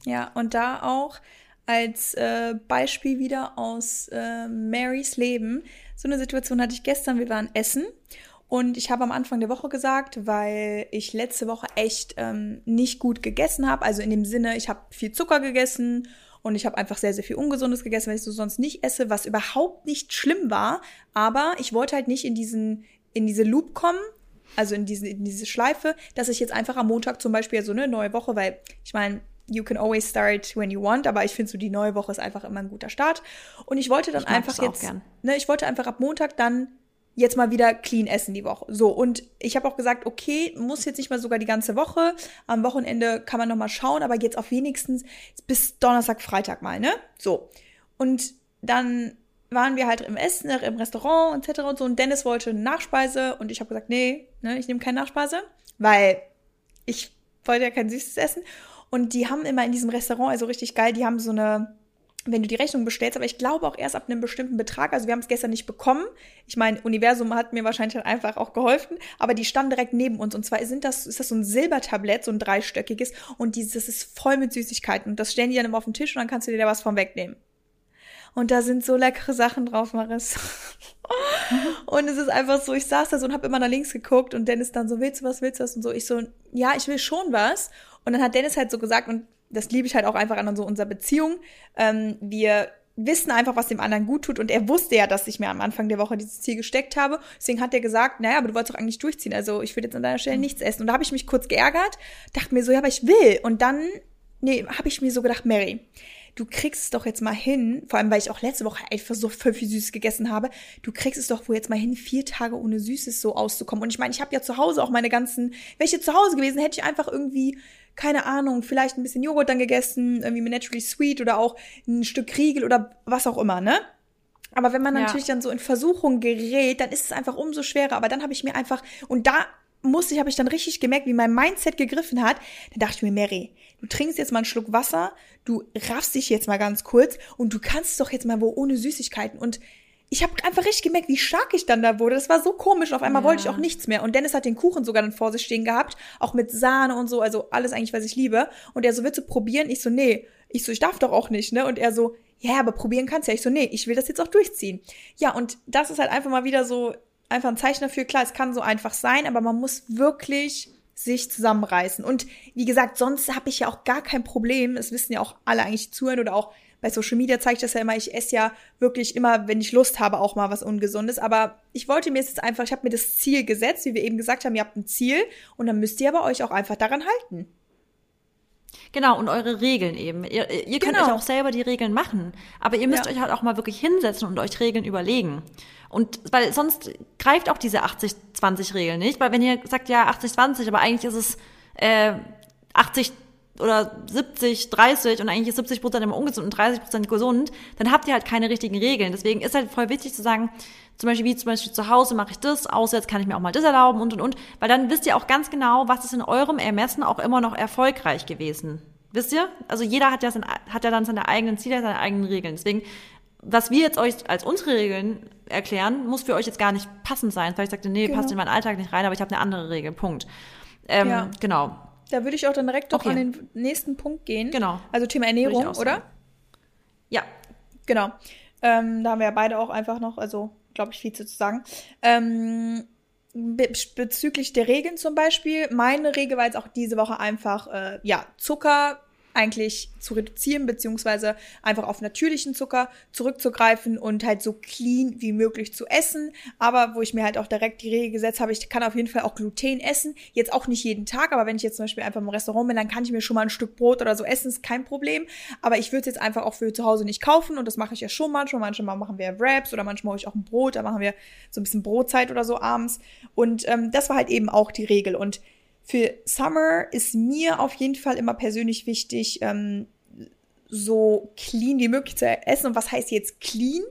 Ja, und da auch als äh, Beispiel wieder aus äh, Marys Leben. So eine Situation hatte ich gestern, wir waren essen und ich habe am Anfang der Woche gesagt, weil ich letzte Woche echt ähm, nicht gut gegessen habe. Also in dem Sinne, ich habe viel Zucker gegessen und ich habe einfach sehr, sehr viel Ungesundes gegessen, weil ich so sonst nicht esse, was überhaupt nicht schlimm war. Aber ich wollte halt nicht in diesen, in diese Loop kommen, also in diese, in diese Schleife, dass ich jetzt einfach am Montag zum Beispiel so eine neue Woche, weil ich meine, you can always start when you want, aber ich finde so die neue Woche ist einfach immer ein guter Start. Und ich wollte dann ich einfach jetzt, ne, ich wollte einfach ab Montag dann jetzt mal wieder clean essen die Woche. So, und ich habe auch gesagt, okay, muss jetzt nicht mal sogar die ganze Woche. Am Wochenende kann man noch mal schauen, aber jetzt auf wenigstens bis Donnerstag, Freitag mal, ne? So. Und dann waren wir halt im Essen, im Restaurant etc. und so. Und Dennis wollte eine Nachspeise und ich habe gesagt, nee, ne, ich nehme keine Nachspeise, weil ich wollte ja kein süßes Essen. Und die haben immer in diesem Restaurant, also richtig geil, die haben so eine wenn du die Rechnung bestellst, aber ich glaube auch erst ab einem bestimmten Betrag. Also wir haben es gestern nicht bekommen. Ich meine, Universum hat mir wahrscheinlich einfach auch geholfen, aber die standen direkt neben uns. Und zwar sind das, ist das so ein Silbertablett, so ein dreistöckiges, und dieses ist voll mit Süßigkeiten. Und das stellen die dann immer auf den Tisch und dann kannst du dir da was von wegnehmen. Und da sind so leckere Sachen drauf, Maris. [LAUGHS] und es ist einfach so, ich saß da so und habe immer nach links geguckt und Dennis dann so, willst du was, willst du was? Und so, ich so, ja, ich will schon was. Und dann hat Dennis halt so gesagt, und das liebe ich halt auch einfach an so unserer Beziehung. Ähm, wir wissen einfach, was dem anderen gut tut. Und er wusste ja, dass ich mir am Anfang der Woche dieses Ziel gesteckt habe. Deswegen hat er gesagt, naja, aber du wolltest doch eigentlich durchziehen. Also ich würde jetzt an deiner Stelle nichts essen. Und da habe ich mich kurz geärgert, dachte mir so, ja, aber ich will. Und dann, nee, habe ich mir so gedacht, Mary, du kriegst es doch jetzt mal hin, vor allem weil ich auch letzte Woche einfach so voll viel Süßes gegessen habe, du kriegst es doch wohl jetzt mal hin, vier Tage ohne Süßes so auszukommen. Und ich meine, ich habe ja zu Hause auch meine ganzen, welche zu Hause gewesen, hätte ich einfach irgendwie keine Ahnung, vielleicht ein bisschen Joghurt dann gegessen, irgendwie mit Naturally Sweet oder auch ein Stück Riegel oder was auch immer, ne? Aber wenn man ja. natürlich dann so in Versuchung gerät, dann ist es einfach umso schwerer. Aber dann habe ich mir einfach, und da musste ich, habe ich dann richtig gemerkt, wie mein Mindset gegriffen hat. Dann dachte ich mir, Mary, du trinkst jetzt mal einen Schluck Wasser, du raffst dich jetzt mal ganz kurz und du kannst doch jetzt mal wo ohne Süßigkeiten. Und ich habe einfach richtig gemerkt, wie stark ich dann da wurde. Das war so komisch. Auf einmal ja. wollte ich auch nichts mehr. Und Dennis hat den Kuchen sogar dann vor sich stehen gehabt, auch mit Sahne und so, also alles eigentlich, was ich liebe. Und er so, willst du probieren? Ich so, nee. Ich so, ich darf doch auch nicht, ne? Und er so, ja, aber probieren kannst ja. Ich so, nee, ich will das jetzt auch durchziehen. Ja, und das ist halt einfach mal wieder so, einfach ein Zeichen dafür. Klar, es kann so einfach sein, aber man muss wirklich sich zusammenreißen. Und wie gesagt, sonst habe ich ja auch gar kein Problem. Es wissen ja auch alle eigentlich zuhören oder auch bei Social Media zeige ich das ja immer, ich esse ja wirklich immer, wenn ich Lust habe, auch mal was Ungesundes. Aber ich wollte mir jetzt einfach, ich habe mir das Ziel gesetzt, wie wir eben gesagt haben, ihr habt ein Ziel und dann müsst ihr aber euch auch einfach daran halten. Genau, und eure Regeln eben. Ihr, ihr könnt genau. euch auch selber die Regeln machen, aber ihr müsst ja. euch halt auch mal wirklich hinsetzen und euch Regeln überlegen. Und weil sonst greift auch diese 80-20-Regel nicht, weil wenn ihr sagt, ja, 80-20, aber eigentlich ist es äh, 80 oder 70, 30 und eigentlich ist 70 Prozent immer ungesund und 30 Prozent gesund, dann habt ihr halt keine richtigen Regeln. Deswegen ist halt voll wichtig zu sagen, zum Beispiel wie zum Beispiel zu Hause mache ich das, auswärts kann ich mir auch mal das erlauben und und und, weil dann wisst ihr auch ganz genau, was ist in eurem Ermessen auch immer noch erfolgreich gewesen. Wisst ihr? Also jeder hat ja, sein, hat ja dann seine eigenen Ziele, seine eigenen Regeln. Deswegen, was wir jetzt euch als unsere Regeln erklären, muss für euch jetzt gar nicht passend sein. Vielleicht sagt ihr, nee, genau. passt in meinen Alltag nicht rein, aber ich habe eine andere Regel. Punkt. Ähm, ja. Genau. Da würde ich auch dann direkt okay. an den nächsten Punkt gehen. Genau. Also Thema Ernährung, oder? Ja. Genau. Ähm, da haben wir ja beide auch einfach noch, also glaube ich, viel zu sagen. Ähm, be bezüglich der Regeln zum Beispiel, meine Regel war jetzt auch diese Woche einfach, äh, ja, Zucker eigentlich zu reduzieren, beziehungsweise einfach auf natürlichen Zucker zurückzugreifen und halt so clean wie möglich zu essen. Aber wo ich mir halt auch direkt die Regel gesetzt habe, ich kann auf jeden Fall auch Gluten essen. Jetzt auch nicht jeden Tag, aber wenn ich jetzt zum Beispiel einfach im Restaurant bin, dann kann ich mir schon mal ein Stück Brot oder so essen, ist kein Problem. Aber ich würde es jetzt einfach auch für zu Hause nicht kaufen und das mache ich ja schon manchmal. Manchmal machen wir Wraps oder manchmal hole ich auch ein Brot, da machen wir so ein bisschen Brotzeit oder so abends. Und ähm, das war halt eben auch die Regel. Und für Summer ist mir auf jeden Fall immer persönlich wichtig, ähm, so clean wie möglich zu essen. Und was heißt jetzt clean?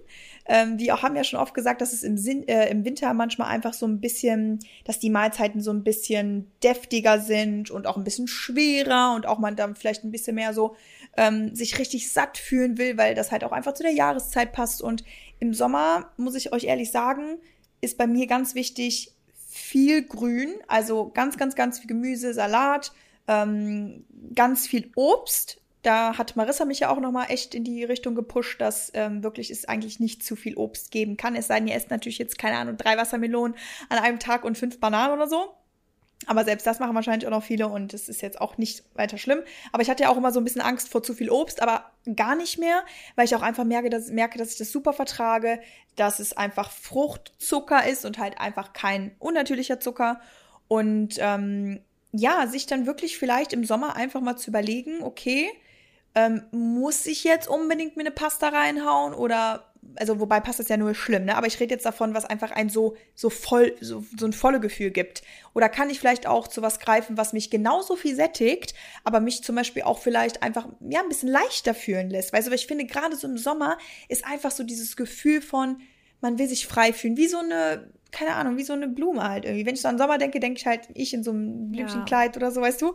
Ähm, wir haben ja schon oft gesagt, dass es im, Sinn, äh, im Winter manchmal einfach so ein bisschen, dass die Mahlzeiten so ein bisschen deftiger sind und auch ein bisschen schwerer und auch man dann vielleicht ein bisschen mehr so ähm, sich richtig satt fühlen will, weil das halt auch einfach zu der Jahreszeit passt. Und im Sommer, muss ich euch ehrlich sagen, ist bei mir ganz wichtig, viel Grün, also ganz, ganz, ganz viel Gemüse, Salat, ähm, ganz viel Obst. Da hat Marissa mich ja auch nochmal echt in die Richtung gepusht, dass ähm, wirklich es eigentlich nicht zu viel Obst geben kann. Es sei denn, ihr esst natürlich jetzt, keine Ahnung, drei Wassermelonen an einem Tag und fünf Bananen oder so. Aber selbst das machen wahrscheinlich auch noch viele und das ist jetzt auch nicht weiter schlimm. Aber ich hatte ja auch immer so ein bisschen Angst vor zu viel Obst, aber gar nicht mehr, weil ich auch einfach merke, dass, merke, dass ich das super vertrage, dass es einfach Fruchtzucker ist und halt einfach kein unnatürlicher Zucker. Und ähm, ja, sich dann wirklich vielleicht im Sommer einfach mal zu überlegen, okay, ähm, muss ich jetzt unbedingt mir eine Pasta reinhauen oder also wobei passt das ja nur schlimm, ne? Aber ich rede jetzt davon, was einfach ein so so voll so, so ein volle Gefühl gibt. Oder kann ich vielleicht auch zu was greifen, was mich genauso viel sättigt, aber mich zum Beispiel auch vielleicht einfach ja ein bisschen leichter fühlen lässt. Weißt du, weil ich finde gerade so im Sommer ist einfach so dieses Gefühl von man will sich frei fühlen, wie so eine keine Ahnung, wie so eine Blume halt irgendwie. Wenn ich so an Sommer denke, denke ich halt ich in so einem Blümchenkleid ja. oder so, weißt du?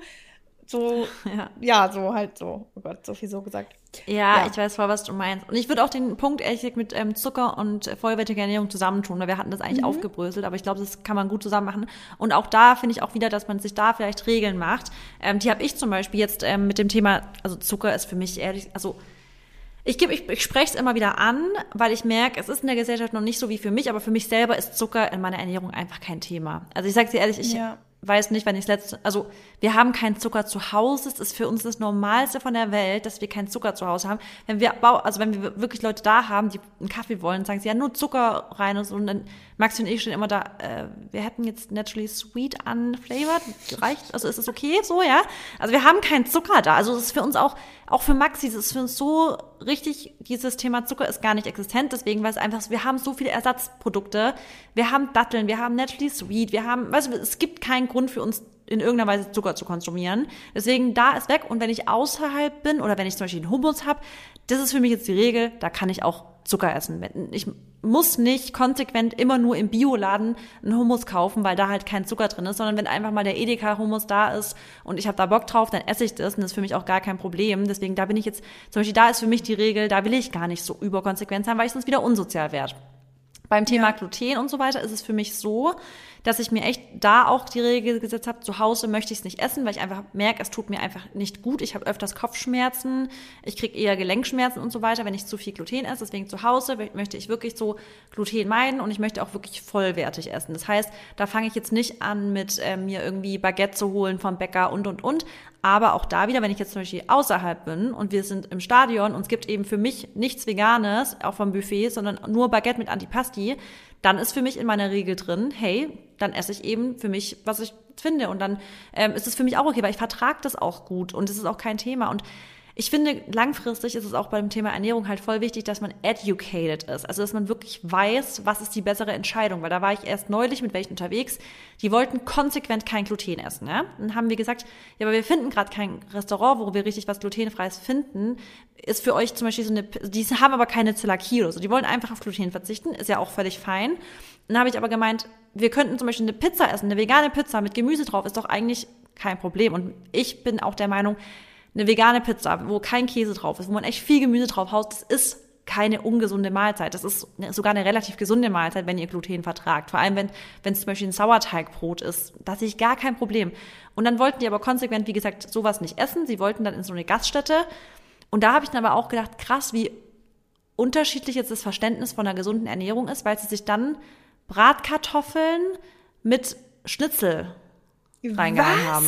So, [LAUGHS] ja. ja, so halt so. Oh Gott, so viel so gesagt. Ja, ja, ich weiß voll, was du meinst. Und ich würde auch den Punkt ehrlich mit ähm, Zucker und äh, vollwertiger Ernährung zusammentun, weil wir hatten das eigentlich mhm. aufgebröselt, aber ich glaube, das kann man gut zusammen machen. Und auch da finde ich auch wieder, dass man sich da vielleicht Regeln macht. Ähm, die habe ich zum Beispiel jetzt ähm, mit dem Thema, also Zucker ist für mich ehrlich, also ich, ich, ich spreche es immer wieder an, weil ich merke, es ist in der Gesellschaft noch nicht so wie für mich, aber für mich selber ist Zucker in meiner Ernährung einfach kein Thema. Also ich sage dir ehrlich, ich ja weiß nicht, wann ich letzte, also wir haben keinen Zucker zu Hause. Es ist für uns das Normalste von der Welt, dass wir keinen Zucker zu Hause haben. Wenn wir, also wenn wir wirklich Leute da haben, die einen Kaffee wollen, sagen sie ja nur Zucker rein und so. Und dann Maxi und ich stehen immer da, äh, wir hätten jetzt naturally sweet unflavored. Reicht, also ist es okay so, ja? Also wir haben keinen Zucker da. Also es ist für uns auch, auch für Maxi, es ist für uns so richtig, dieses Thema Zucker ist gar nicht existent. Deswegen, weil es einfach, wir haben so viele Ersatzprodukte. Wir haben Datteln, wir haben naturally sweet, wir haben, weißt du, es gibt keinen Grund für uns, in irgendeiner Weise Zucker zu konsumieren. Deswegen, da ist weg. Und wenn ich außerhalb bin oder wenn ich zum Beispiel einen Hummus habe, das ist für mich jetzt die Regel, da kann ich auch Zucker essen. Ich muss nicht konsequent immer nur im Bioladen einen Hummus kaufen, weil da halt kein Zucker drin ist, sondern wenn einfach mal der Edeka-Hummus da ist und ich habe da Bock drauf, dann esse ich das und das ist für mich auch gar kein Problem. Deswegen, da bin ich jetzt, zum Beispiel da ist für mich die Regel, da will ich gar nicht so überkonsequent sein, weil ich sonst wieder unsozial werde. Beim Thema ja. Gluten und so weiter ist es für mich so, dass ich mir echt da auch die Regel gesetzt habe, zu Hause möchte ich es nicht essen, weil ich einfach merke, es tut mir einfach nicht gut. Ich habe öfters Kopfschmerzen, ich kriege eher Gelenkschmerzen und so weiter, wenn ich zu viel Gluten esse. Deswegen zu Hause möchte ich wirklich so Gluten meiden und ich möchte auch wirklich vollwertig essen. Das heißt, da fange ich jetzt nicht an, mit äh, mir irgendwie Baguette zu holen vom Bäcker und und und. Aber auch da wieder, wenn ich jetzt zum Beispiel außerhalb bin und wir sind im Stadion und es gibt eben für mich nichts Veganes, auch vom Buffet, sondern nur Baguette mit Antipasti, dann ist für mich in meiner Regel drin, hey, dann esse ich eben für mich, was ich finde. Und dann ähm, ist es für mich auch okay, weil ich vertrage das auch gut und es ist auch kein Thema. Und ich finde, langfristig ist es auch beim Thema Ernährung halt voll wichtig, dass man educated ist. Also, dass man wirklich weiß, was ist die bessere Entscheidung. Weil da war ich erst neulich mit welchen unterwegs, die wollten konsequent kein Gluten essen. Ja? Dann haben wir gesagt, ja, aber wir finden gerade kein Restaurant, wo wir richtig was Glutenfreies finden. Ist für euch zum Beispiel so eine, die haben aber keine Zöliakie oder so. Die wollen einfach auf Gluten verzichten. Ist ja auch völlig fein. Dann habe ich aber gemeint, wir könnten zum Beispiel eine Pizza essen, eine vegane Pizza mit Gemüse drauf, ist doch eigentlich kein Problem. Und ich bin auch der Meinung, eine vegane Pizza, wo kein Käse drauf ist, wo man echt viel Gemüse drauf haut, das ist keine ungesunde Mahlzeit. Das ist sogar eine relativ gesunde Mahlzeit, wenn ihr Gluten vertragt. Vor allem, wenn wenn es zum Beispiel ein Sauerteigbrot ist. Da sehe ich gar kein Problem. Und dann wollten die aber konsequent, wie gesagt, sowas nicht essen. Sie wollten dann in so eine Gaststätte. Und da habe ich dann aber auch gedacht, krass, wie unterschiedlich jetzt das Verständnis von einer gesunden Ernährung ist, weil sie sich dann Bratkartoffeln mit Schnitzel reingehauen haben.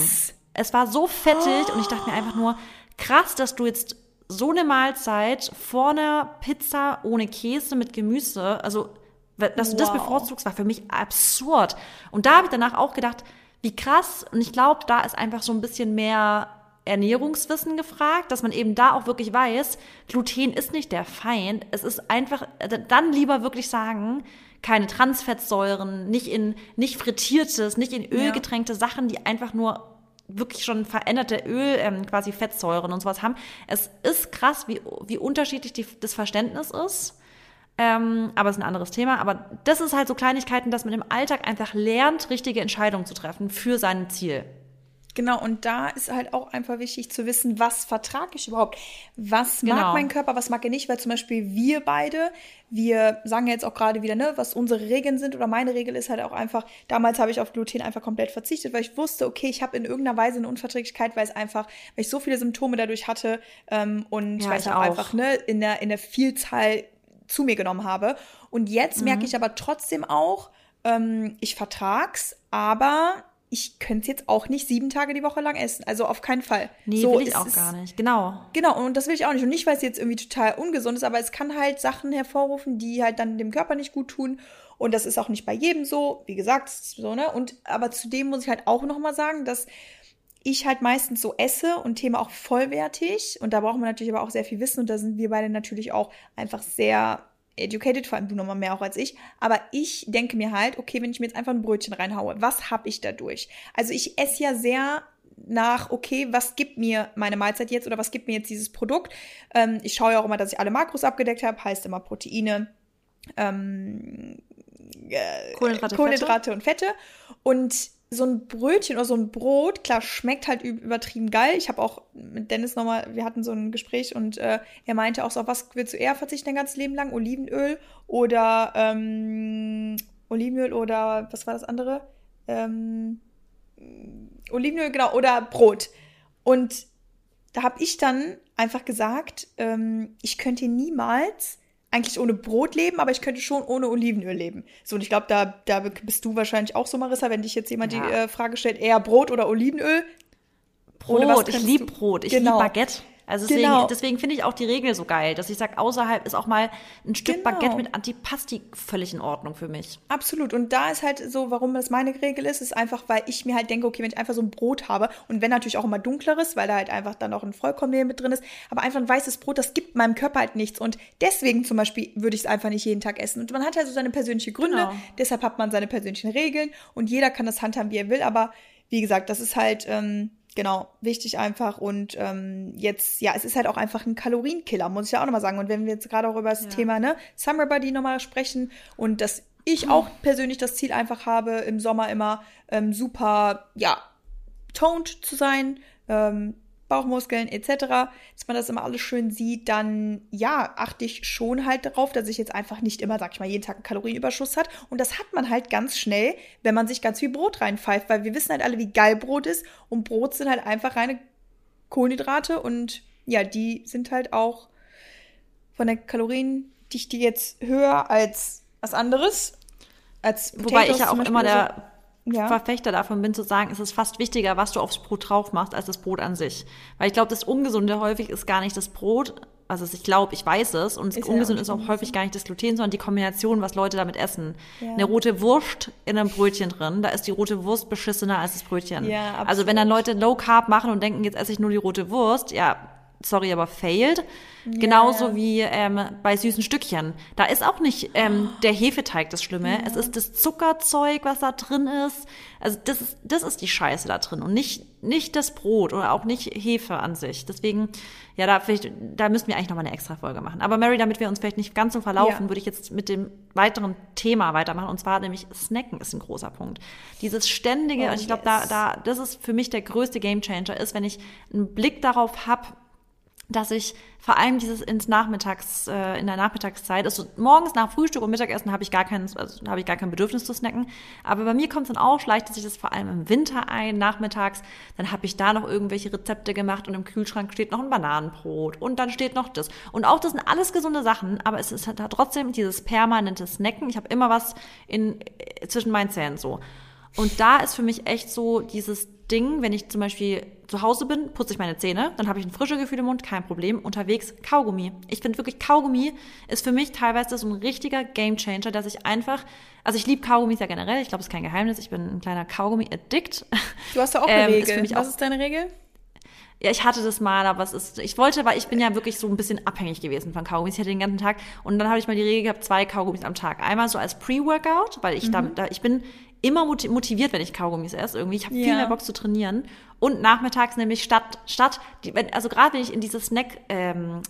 Es war so fettig oh. und ich dachte mir einfach nur, krass, dass du jetzt so eine Mahlzeit vor einer Pizza ohne Käse mit Gemüse, also dass du wow. das bevorzugst, war für mich absurd. Und da habe ich danach auch gedacht, wie krass. Und ich glaube, da ist einfach so ein bisschen mehr Ernährungswissen gefragt, dass man eben da auch wirklich weiß, Gluten ist nicht der Feind. Es ist einfach, dann lieber wirklich sagen, keine Transfettsäuren, nicht in, nicht frittiertes, nicht in Öl getränkte ja. Sachen, die einfach nur wirklich schon veränderte Öl, ähm, quasi Fettsäuren und sowas haben. Es ist krass, wie, wie unterschiedlich die, das Verständnis ist. Ähm, aber es ist ein anderes Thema. Aber das ist halt so Kleinigkeiten, dass man im Alltag einfach lernt, richtige Entscheidungen zu treffen für sein Ziel. Genau, und da ist halt auch einfach wichtig zu wissen, was vertrage ich überhaupt? Was genau. mag mein Körper, was mag er nicht? Weil zum Beispiel wir beide, wir sagen jetzt auch gerade wieder, ne, was unsere Regeln sind oder meine Regel ist halt auch einfach, damals habe ich auf Gluten einfach komplett verzichtet, weil ich wusste, okay, ich habe in irgendeiner Weise eine Unverträglichkeit, weil es einfach, weil ich so viele Symptome dadurch hatte ähm, und ja, weil ich auch, einfach ne, in der, in der Vielzahl zu mir genommen habe. Und jetzt mhm. merke ich aber trotzdem auch, ähm, ich vertrag's, aber ich könnte es jetzt auch nicht sieben Tage die Woche lang essen. Also auf keinen Fall. Nee, so, will ich auch gar nicht. Genau. Genau, und das will ich auch nicht. Und nicht, weil es jetzt irgendwie total ungesund ist, aber es kann halt Sachen hervorrufen, die halt dann dem Körper nicht gut tun. Und das ist auch nicht bei jedem so. Wie gesagt, so, ne? Und aber zudem muss ich halt auch nochmal sagen, dass ich halt meistens so esse und Thema auch vollwertig. Und da braucht man natürlich aber auch sehr viel Wissen. Und da sind wir beide natürlich auch einfach sehr educated, vor allem du nochmal mehr auch als ich. Aber ich denke mir halt, okay, wenn ich mir jetzt einfach ein Brötchen reinhaue, was habe ich dadurch? Also ich esse ja sehr nach, okay, was gibt mir meine Mahlzeit jetzt oder was gibt mir jetzt dieses Produkt? Ähm, ich schaue ja auch immer, dass ich alle Makros abgedeckt habe, heißt immer Proteine, ähm, äh, Kohlenhydrate, Kohlenhydrate Fette. und Fette. Und so ein Brötchen oder so ein Brot, klar, schmeckt halt übertrieben geil. Ich habe auch mit Dennis nochmal, wir hatten so ein Gespräch und äh, er meinte auch so, auf was willst du eher verzichten dein ganzes Leben lang? Olivenöl oder ähm, Olivenöl oder was war das andere? Ähm, Olivenöl, genau, oder Brot. Und da habe ich dann einfach gesagt, ähm, ich könnte niemals eigentlich ohne Brot leben, aber ich könnte schon ohne Olivenöl leben. So, und ich glaube, da, da bist du wahrscheinlich auch so, Marissa, wenn dich jetzt jemand ja. die äh, Frage stellt, eher Brot oder Olivenöl? Brot, ich liebe Brot, ich genau. liebe Baguette. Also deswegen, genau. deswegen finde ich auch die Regel so geil, dass ich sage, außerhalb ist auch mal ein Stück genau. Baguette mit Antipasti völlig in Ordnung für mich. Absolut. Und da ist halt so, warum das meine Regel ist, ist einfach, weil ich mir halt denke, okay, wenn ich einfach so ein Brot habe und wenn natürlich auch immer dunkleres, weil da halt einfach dann auch ein Vollkornmehl mit drin ist, aber einfach ein weißes Brot, das gibt meinem Körper halt nichts. Und deswegen zum Beispiel würde ich es einfach nicht jeden Tag essen. Und man hat halt so seine persönlichen Gründe, genau. deshalb hat man seine persönlichen Regeln und jeder kann das handhaben, wie er will. Aber wie gesagt, das ist halt. Ähm, Genau, wichtig einfach. Und ähm, jetzt, ja, es ist halt auch einfach ein Kalorienkiller, muss ich ja auch nochmal sagen. Und wenn wir jetzt gerade auch über das ja. Thema ne, Summer Body nochmal sprechen und dass ich auch persönlich das Ziel einfach habe, im Sommer immer ähm, super, ja, toned zu sein, ähm, Bauchmuskeln etc., dass man das immer alles schön sieht, dann ja, achte ich schon halt darauf, dass ich jetzt einfach nicht immer, sag ich mal, jeden Tag einen Kalorienüberschuss hat. Und das hat man halt ganz schnell, wenn man sich ganz viel Brot reinpfeift, weil wir wissen halt alle, wie geil Brot ist. Und Brot sind halt einfach reine Kohlenhydrate und ja, die sind halt auch von der Kaloriendichte jetzt höher als was anderes. Als Wobei ich ja auch immer der ja. Verfechter davon bin, zu sagen, es ist fast wichtiger, was du aufs Brot drauf machst, als das Brot an sich. Weil ich glaube, das Ungesunde häufig ist gar nicht das Brot, also ich glaube, ich weiß es, und ist ungesund ist auch häufig gar nicht das Gluten, sondern die Kombination, was Leute damit essen. Ja. Eine rote Wurst in einem Brötchen drin, da ist die rote Wurst beschissener als das Brötchen. Ja, also wenn dann Leute Low Carb machen und denken, jetzt esse ich nur die rote Wurst, ja, sorry, aber failed. Yeah. Genauso wie ähm, bei süßen Stückchen. Da ist auch nicht ähm, der Hefeteig das Schlimme. Ja. Es ist das Zuckerzeug, was da drin ist. Also das ist, das ist die Scheiße da drin und nicht, nicht das Brot oder auch nicht Hefe an sich. Deswegen, ja, da, vielleicht, da müssten wir eigentlich nochmal eine extra Folge machen. Aber Mary, damit wir uns vielleicht nicht ganz so verlaufen, ja. würde ich jetzt mit dem weiteren Thema weitermachen. Und zwar nämlich Snacken ist ein großer Punkt. Dieses ständige, oh, und ich glaube, yes. da, da, das ist für mich der größte Gamechanger ist, wenn ich einen Blick darauf habe, dass ich vor allem dieses ins Nachmittags, äh, in der Nachmittagszeit, also morgens nach Frühstück und Mittagessen habe ich gar kein, also habe ich gar kein Bedürfnis zu snacken. Aber bei mir kommt es dann auch, schleicht sich das vor allem im Winter ein, nachmittags. Dann habe ich da noch irgendwelche Rezepte gemacht und im Kühlschrank steht noch ein Bananenbrot und dann steht noch das. Und auch das sind alles gesunde Sachen, aber es ist halt trotzdem dieses permanente Snacken. Ich habe immer was in, zwischen meinen Zähnen so. Und da ist für mich echt so dieses Ding, wenn ich zum Beispiel zu Hause bin, putze ich meine Zähne, dann habe ich ein frisches Gefühl im Mund, kein Problem. Unterwegs Kaugummi. Ich finde wirklich, Kaugummi ist für mich teilweise so ein richtiger Gamechanger, dass ich einfach, also ich liebe Kaugummis ja generell, ich glaube, es ist kein Geheimnis, ich bin ein kleiner Kaugummi-Addict. Du hast ja auch [LAUGHS] eine ähm, Regel. Was ist deine Regel? Ja, ich hatte das mal, aber es ist, ich wollte, weil ich bin ja wirklich so ein bisschen abhängig gewesen von Kaugummis. Ich hatte den ganzen Tag und dann habe ich mal die Regel gehabt, zwei Kaugummis am Tag. Einmal so als Pre-Workout, weil ich mhm. damit, da, ich bin immer motiviert, wenn ich Kaugummis esse. Irgendwie, ich habe ja. viel mehr Bock zu trainieren. Und nachmittags nämlich statt, statt, die, also gerade wenn ich in diese Snack, ähm,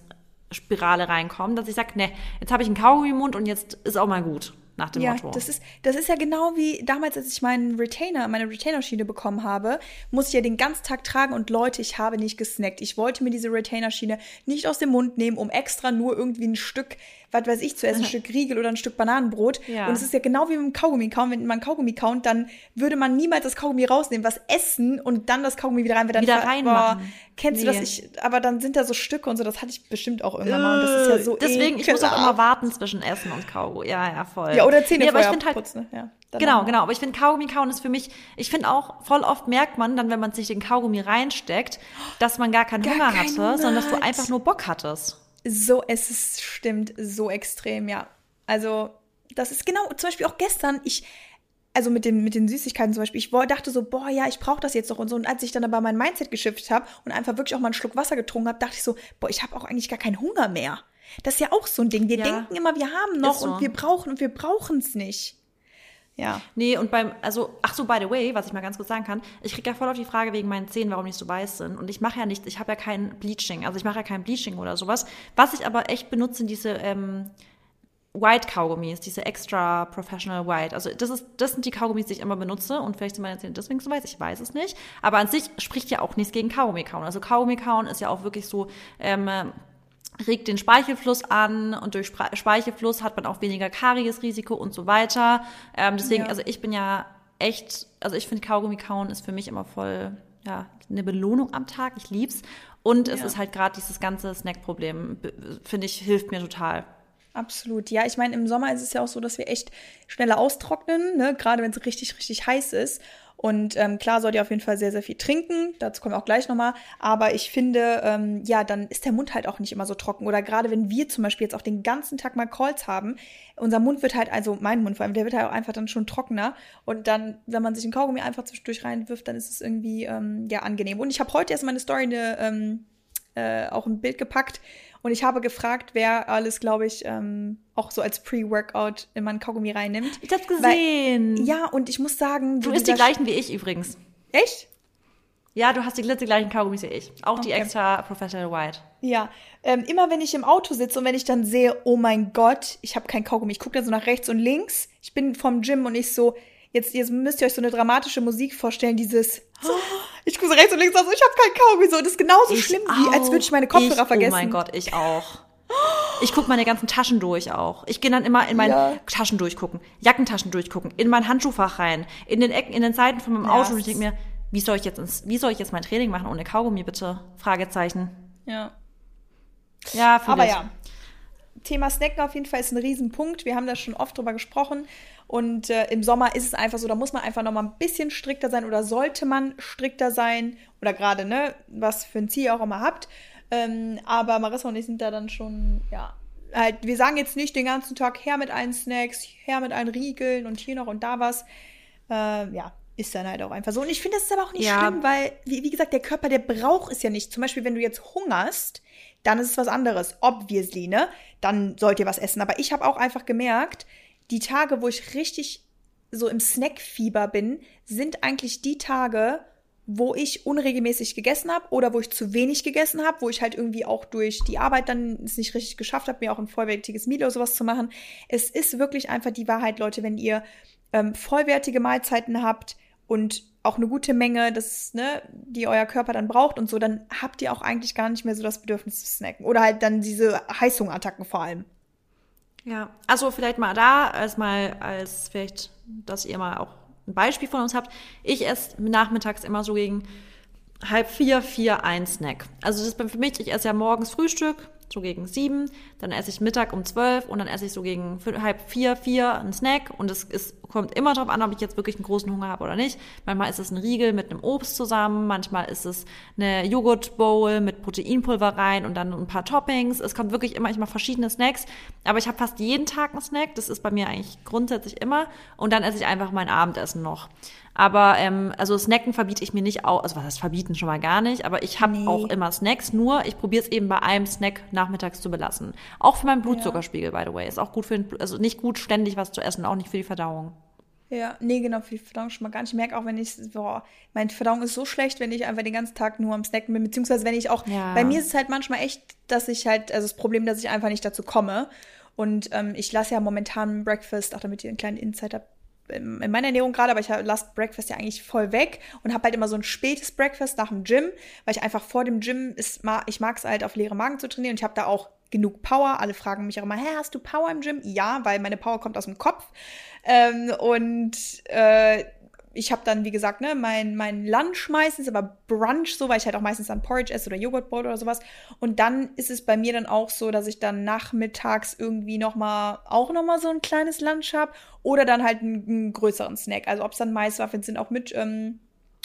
Spirale reinkomme, dass ich sage, ne, jetzt habe ich einen Kaugummi im Mund und jetzt ist auch mal gut nach dem ja, Motto. Das ist, das ist ja genau wie damals, als ich meinen Retainer, meine Retainer-Schiene bekommen habe, muss ich ja den ganzen Tag tragen und Leute, ich habe nicht gesnackt. Ich wollte mir diese Retainer-Schiene nicht aus dem Mund nehmen, um extra nur irgendwie ein Stück was weiß ich, zu essen, ein Stück Riegel oder ein Stück Bananenbrot. Ja. Und es ist ja genau wie mit dem Kaugummi kauen. Wenn man Kaugummi kaut, dann würde man niemals das Kaugummi rausnehmen, was essen und dann das Kaugummi wieder rein. Dann wieder reinmachen. Kennst nee. du das? Ich, aber dann sind da so Stücke und so, das hatte ich bestimmt auch irgendwann mal. Und das ist ja so Deswegen, ich muss auch immer warten zwischen Essen und Kaugummi. Ja, ja, voll. Ja, oder Zähne nee, aber ich halt, putzen. Ja, genau, genau. Aber ich finde Kaugummi kauen ist für mich, ich finde auch, voll oft merkt man dann, wenn man sich den Kaugummi reinsteckt, dass man gar keinen gar Hunger hatte, Hunger sondern dass du einfach nur Bock hattest. So, es ist, stimmt so extrem, ja. Also, das ist genau, zum Beispiel auch gestern, ich, also mit, dem, mit den Süßigkeiten zum Beispiel, ich dachte so, boah, ja, ich brauche das jetzt doch und so. Und als ich dann aber mein Mindset geschiftet habe und einfach wirklich auch mal einen Schluck Wasser getrunken habe, dachte ich so, boah, ich habe auch eigentlich gar keinen Hunger mehr. Das ist ja auch so ein Ding. Wir ja. denken immer, wir haben noch so. und wir brauchen und wir brauchen es nicht. Ja. Nee, und beim, also, ach so, by the way, was ich mal ganz kurz sagen kann, ich kriege ja voll auf die Frage wegen meinen Zähnen, warum die so weiß sind. Und ich mache ja nichts, ich habe ja kein Bleaching, also ich mache ja kein Bleaching oder sowas. Was ich aber echt benutze, sind diese ähm, White-Kaugummis, diese extra Professional White. Also das, ist, das sind die Kaugummis, die ich immer benutze und vielleicht sind meine Zähne deswegen so weiß, ich weiß es nicht. Aber an sich spricht ja auch nichts gegen Kaugummi kauen. Also Kaugummi kauen ist ja auch wirklich so, ähm, regt den Speichelfluss an und durch Speichelfluss hat man auch weniger Kariesrisiko und so weiter. Ähm, deswegen, ja. also ich bin ja echt, also ich finde Kaugummi kauen ist für mich immer voll, ja, eine Belohnung am Tag. Ich lieb's. Und es ja. ist halt gerade dieses ganze Snack-Problem, finde ich, hilft mir total. Absolut. Ja, ich meine, im Sommer ist es ja auch so, dass wir echt schneller austrocknen, ne? gerade wenn es richtig, richtig heiß ist. Und ähm, klar sollt ihr auf jeden Fall sehr, sehr viel trinken. Dazu kommen wir auch gleich nochmal. Aber ich finde, ähm, ja, dann ist der Mund halt auch nicht immer so trocken. Oder gerade wenn wir zum Beispiel jetzt auch den ganzen Tag mal Calls haben, unser Mund wird halt, also mein Mund vor allem, der wird halt auch einfach dann schon trockener. Und dann, wenn man sich einen Kaugummi einfach zwischendurch reinwirft, dann ist es irgendwie, ähm, ja, angenehm. Und ich habe heute erst meine Story eine, ähm, äh, auch ein Bild gepackt und ich habe gefragt, wer alles, glaube ich, ähm, auch so als Pre-Workout in meinen Kaugummi reinnimmt. Ich hab's gesehen. Weil, ja, und ich muss sagen. Du isst die gleichen wie ich übrigens. Echt? Ja, du hast die gleichen Kaugummis wie ich. Auch okay. die extra Professional White. Ja, ähm, immer wenn ich im Auto sitze und wenn ich dann sehe, oh mein Gott, ich habe kein Kaugummi. Ich gucke dann so nach rechts und links. Ich bin vom Gym und ich so, jetzt, jetzt müsst ihr euch so eine dramatische Musik vorstellen, dieses. Ich gucke rechts und links, also ich habe kein Kaugummi. So, das ist genauso ich schlimm, wie als würde ich meine Kopfhörer ich, vergessen. Oh mein Gott, ich auch. Ich gucke meine ganzen Taschen durch auch. Ich gehe dann immer in meine ja. Taschen durchgucken, Jackentaschen durchgucken, in mein Handschuhfach rein, in den Ecken, in den Seiten von meinem Auto. Und ich denke mir, wie soll ich jetzt ins, wie soll ich jetzt mein Training machen ohne Kaugummi bitte? Fragezeichen. Ja. Ja, Aber ja. Thema Snacken auf jeden Fall ist ein Riesenpunkt. Wir haben da schon oft drüber gesprochen. Und äh, im Sommer ist es einfach so, da muss man einfach noch mal ein bisschen strikter sein oder sollte man strikter sein oder gerade, ne, was für ein Ziel ihr auch immer habt. Ähm, aber Marissa und ich sind da dann schon, ja, halt, wir sagen jetzt nicht den ganzen Tag her mit allen Snacks, her mit allen Riegeln und hier noch und da was. Äh, ja, ist dann halt auch einfach so. Und ich finde, das ist aber auch nicht ja. schlimm, weil, wie, wie gesagt, der Körper, der braucht es ja nicht. Zum Beispiel, wenn du jetzt hungerst, dann ist es was anderes. Obviously, ne? Dann sollt ihr was essen. Aber ich habe auch einfach gemerkt, die Tage, wo ich richtig so im Snackfieber bin, sind eigentlich die Tage, wo ich unregelmäßig gegessen habe oder wo ich zu wenig gegessen habe, wo ich halt irgendwie auch durch die Arbeit dann es nicht richtig geschafft habe, mir auch ein vollwertiges Meal oder sowas zu machen. Es ist wirklich einfach die Wahrheit, Leute, wenn ihr ähm, vollwertige Mahlzeiten habt und auch eine gute Menge, das, ne, die euer Körper dann braucht und so, dann habt ihr auch eigentlich gar nicht mehr so das Bedürfnis zu snacken. Oder halt dann diese Heißhungerattacken vor allem. Ja, also vielleicht mal da, als mal, als vielleicht, dass ihr mal auch ein Beispiel von uns habt. Ich esse nachmittags immer so gegen halb vier, vier ein Snack. Also das ist für mich, ich esse ja morgens Frühstück, so gegen sieben, dann esse ich Mittag um zwölf und dann esse ich so gegen halb vier, vier einen Snack und es ist, kommt immer darauf an, ob ich jetzt wirklich einen großen Hunger habe oder nicht. Manchmal ist es ein Riegel mit einem Obst zusammen, manchmal ist es eine Joghurtbowl mit Proteinpulver rein und dann ein paar Toppings. Es kommt wirklich immer, ich mache verschiedene Snacks, aber ich habe fast jeden Tag einen Snack, das ist bei mir eigentlich grundsätzlich immer und dann esse ich einfach mein Abendessen noch. Aber ähm, also Snacken verbiete ich mir nicht auch, also was heißt verbieten schon mal gar nicht, aber ich habe nee. auch immer Snacks, nur ich probiere es eben bei einem Snack nachmittags zu belassen. Auch für meinen Blutzuckerspiegel, ja. by the way. Ist auch gut für den, also nicht gut ständig was zu essen, auch nicht für die Verdauung. Ja, nee, genau, für die Verdauung schon mal gar nicht. Ich merke auch, wenn ich, boah, meine Verdauung ist so schlecht, wenn ich einfach den ganzen Tag nur am Snacken bin, beziehungsweise wenn ich auch, ja. bei mir ist es halt manchmal echt, dass ich halt, also das Problem, dass ich einfach nicht dazu komme. Und ähm, ich lasse ja momentan Breakfast, auch damit ihr einen kleinen Insight habt, in meiner Ernährung gerade, aber ich lasse Breakfast ja eigentlich voll weg und habe halt immer so ein spätes Breakfast nach dem Gym, weil ich einfach vor dem Gym ist, ich mag es halt auf leere Magen zu trainieren und ich habe da auch genug Power. Alle fragen mich auch immer, hä, hast du Power im Gym? Ja, weil meine Power kommt aus dem Kopf. Ähm, und äh, ich habe dann, wie gesagt, ne, mein, mein Lunch meistens, aber Brunch so, weil ich halt auch meistens dann Porridge esse oder Joghurtbowl oder sowas. Und dann ist es bei mir dann auch so, dass ich dann nachmittags irgendwie nochmal, auch nochmal so ein kleines Lunch habe oder dann halt einen, einen größeren Snack. Also ob es dann Maiswaffeln sind, auch mit ähm,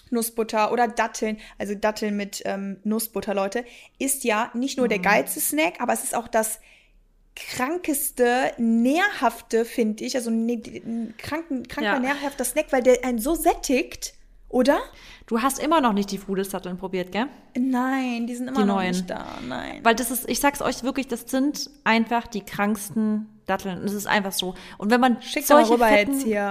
Nussbutter oder Datteln, also Datteln mit ähm, Nussbutter, Leute, ist ja nicht nur der mhm. geilste Snack, aber es ist auch das krankeste, nährhafte, finde ich. Also ne, ein kranken, kranker, ja. nährhafter Snack, weil der einen so sättigt, oder? Du hast immer noch nicht die Frudelstatteln probiert, gell? Nein, die sind immer die noch neuen. nicht da. Nein. Weil das ist, ich sag's euch wirklich, das sind einfach die kranksten Datteln. Das ist einfach so. Und wenn man Schick solche rüber fetten, jetzt hier.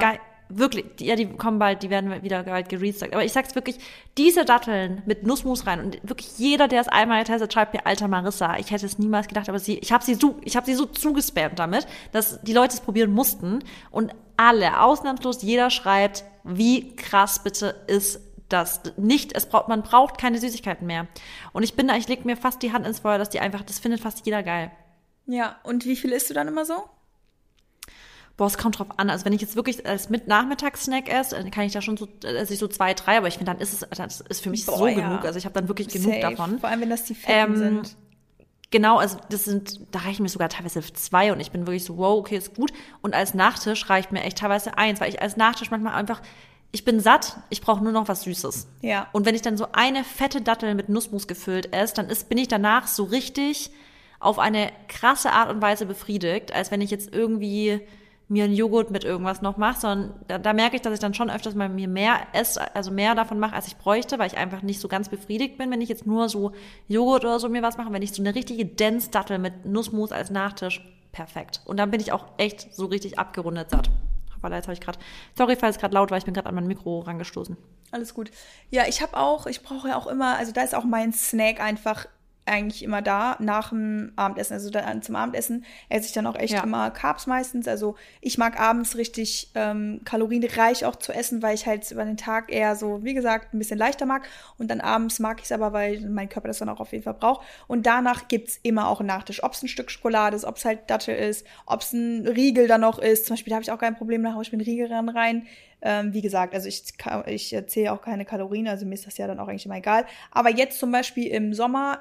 Wirklich, ja, die kommen bald, die werden wieder bald gerestockt. Aber ich sag's wirklich, diese Datteln mit Nussmus rein und wirklich jeder, der es einmal getestet, schreibt mir, alter Marissa, ich hätte es niemals gedacht, aber sie, ich habe sie so, ich habe sie so zugespammt damit, dass die Leute es probieren mussten und alle, ausnahmslos, jeder schreibt, wie krass bitte ist das nicht, es braucht, man braucht keine Süßigkeiten mehr. Und ich bin da, ich leg mir fast die Hand ins Feuer, dass die einfach, das findet fast jeder geil. Ja, und wie viel isst du dann immer so? Boah, es kommt drauf an. Also wenn ich jetzt wirklich als mit Nachmittagssnack esse, dann kann ich da schon so, esse ich so zwei, drei, aber ich finde, dann ist es, das ist für mich Boah, so ja. genug. Also ich habe dann wirklich Safe. genug davon. Vor allem, wenn das die Fetten ähm, sind. Genau, also das sind, da reichen mir sogar teilweise zwei und ich bin wirklich so, wow, okay, ist gut. Und als Nachtisch reicht mir echt teilweise eins, weil ich als Nachtisch manchmal einfach, ich bin satt, ich brauche nur noch was Süßes. Ja. Und wenn ich dann so eine fette Dattel mit Nussmus gefüllt esse, dann ist, bin ich danach so richtig auf eine krasse Art und Weise befriedigt, als wenn ich jetzt irgendwie mir einen Joghurt mit irgendwas noch mache, sondern da, da merke ich, dass ich dann schon öfters mal mir mehr esse, also mehr davon mache, als ich bräuchte, weil ich einfach nicht so ganz befriedigt bin, wenn ich jetzt nur so Joghurt oder so mir was mache. Wenn ich so eine richtige Dance-Dattel mit Nussmus als Nachtisch, perfekt. Und dann bin ich auch echt so richtig abgerundet satt. Aber jetzt habe ich gerade, sorry, falls gerade laut war, ich bin gerade an mein Mikro rangestoßen. Alles gut. Ja, ich habe auch, ich brauche ja auch immer, also da ist auch mein Snack einfach eigentlich immer da nach dem Abendessen. Also dann zum Abendessen esse ich dann auch echt ja. immer Carbs meistens. Also ich mag abends richtig ähm, kalorienreich auch zu essen, weil ich halt über den Tag eher so, wie gesagt, ein bisschen leichter mag. Und dann abends mag ich es aber, weil mein Körper das dann auch auf jeden Fall braucht. Und danach gibt's immer auch einen Nachtisch. Ob es ein Stück Schokolade ist, ob es halt Dattel ist, ob es ein Riegel dann noch ist. Zum Beispiel, da habe ich auch kein Problem, da haue ich mir einen Riegel rein. Ähm, wie gesagt, also ich, ich zähle auch keine Kalorien, also mir ist das ja dann auch eigentlich immer egal. Aber jetzt zum Beispiel im Sommer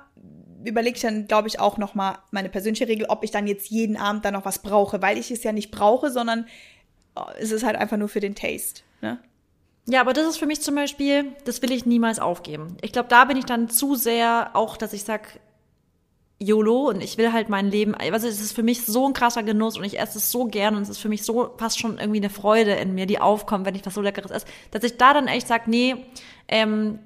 überlege ich dann, glaube ich, auch noch mal meine persönliche Regel, ob ich dann jetzt jeden Abend dann noch was brauche, weil ich es ja nicht brauche, sondern äh, es ist halt einfach nur für den Taste. Ne? Ja, aber das ist für mich zum Beispiel, das will ich niemals aufgeben. Ich glaube, da bin ich dann zu sehr auch, dass ich sag, YOLO und ich will halt mein Leben, also es ist für mich so ein krasser Genuss und ich esse es so gern und es ist für mich so fast schon irgendwie eine Freude in mir, die aufkommt, wenn ich was so Leckeres esse, dass ich da dann echt sag, nee, ähm,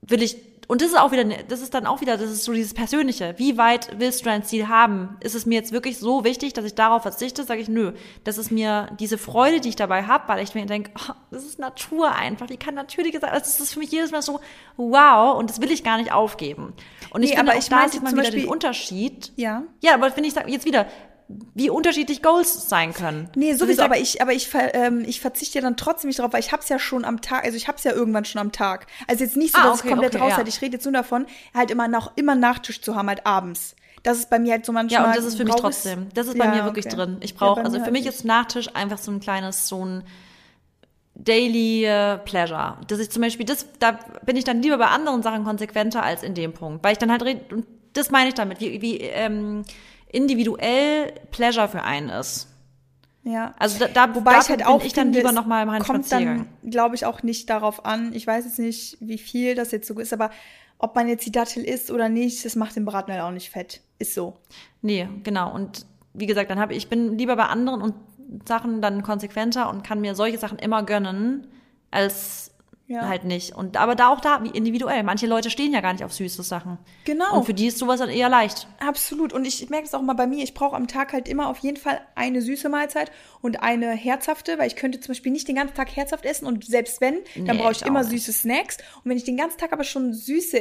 will ich und das ist auch wieder, das ist dann auch wieder, das ist so dieses Persönliche. Wie weit willst du dein Ziel haben? Ist es mir jetzt wirklich so wichtig, dass ich darauf verzichte? Sage ich, nö. Das ist mir diese Freude, die ich dabei habe, weil ich mir denke, oh, das ist Natur einfach. Die kann natürlich sein. Also das ist für mich jedes Mal so, wow, und das will ich gar nicht aufgeben. Und ich nee, finde, aber ich da sieht man wieder Beispiel, den Unterschied. Ja. Ja, aber finde ich jetzt wieder, wie unterschiedlich Goals sein können. Nee, sowieso, aber ich, aber ich, ähm, ich verzichte ja dann trotzdem nicht drauf, weil ich hab's ja schon am Tag, also ich hab's ja irgendwann schon am Tag. Also jetzt nicht so, ah, dass okay, ich komplett okay, raus ja. halt, ich rede jetzt nur davon, halt immer noch, immer Nachtisch zu haben, halt abends. Das ist bei mir halt so manchmal. Ja, und das ist für mich trotzdem. Das ist bei ja, mir wirklich okay. drin. Ich brauche, ja, also für halt mich ist Nachtisch einfach so ein kleines, so ein Daily äh, Pleasure. Dass ich zum Beispiel, das, da bin ich dann lieber bei anderen Sachen konsequenter als in dem Punkt. Weil ich dann halt rede, das meine ich damit, wie, wie ähm, individuell Pleasure für einen ist. Ja. Also da, da Wobei ich halt auch ich dann finde, lieber noch mal meinen kommt Spaziergang. dann, glaube ich, auch nicht darauf an. Ich weiß jetzt nicht, wie viel das jetzt so ist, aber ob man jetzt die Dattel isst oder nicht, das macht den Braten halt auch nicht fett. Ist so. Nee, genau. Und wie gesagt, dann habe ich bin lieber bei anderen und Sachen dann konsequenter und kann mir solche Sachen immer gönnen, als Ja. halt nicht. Und aber da auch da, wie individuell. Manche Leute stehen ja gar nicht auf süße Sachen. Genau. Und für die ist sowas dann eher leicht. Absolut. Und ich merke es auch mal bei mir. Ich brauche am Tag halt immer auf jeden Fall eine süße Mahlzeit und eine herzhafte, weil ich könnte zum Beispiel nicht den ganzen Tag herzhaft essen und selbst wenn, dann Nee, brauche ich ich immer nicht. süße Snacks. Und wenn ich den ganzen Tag aber schon süße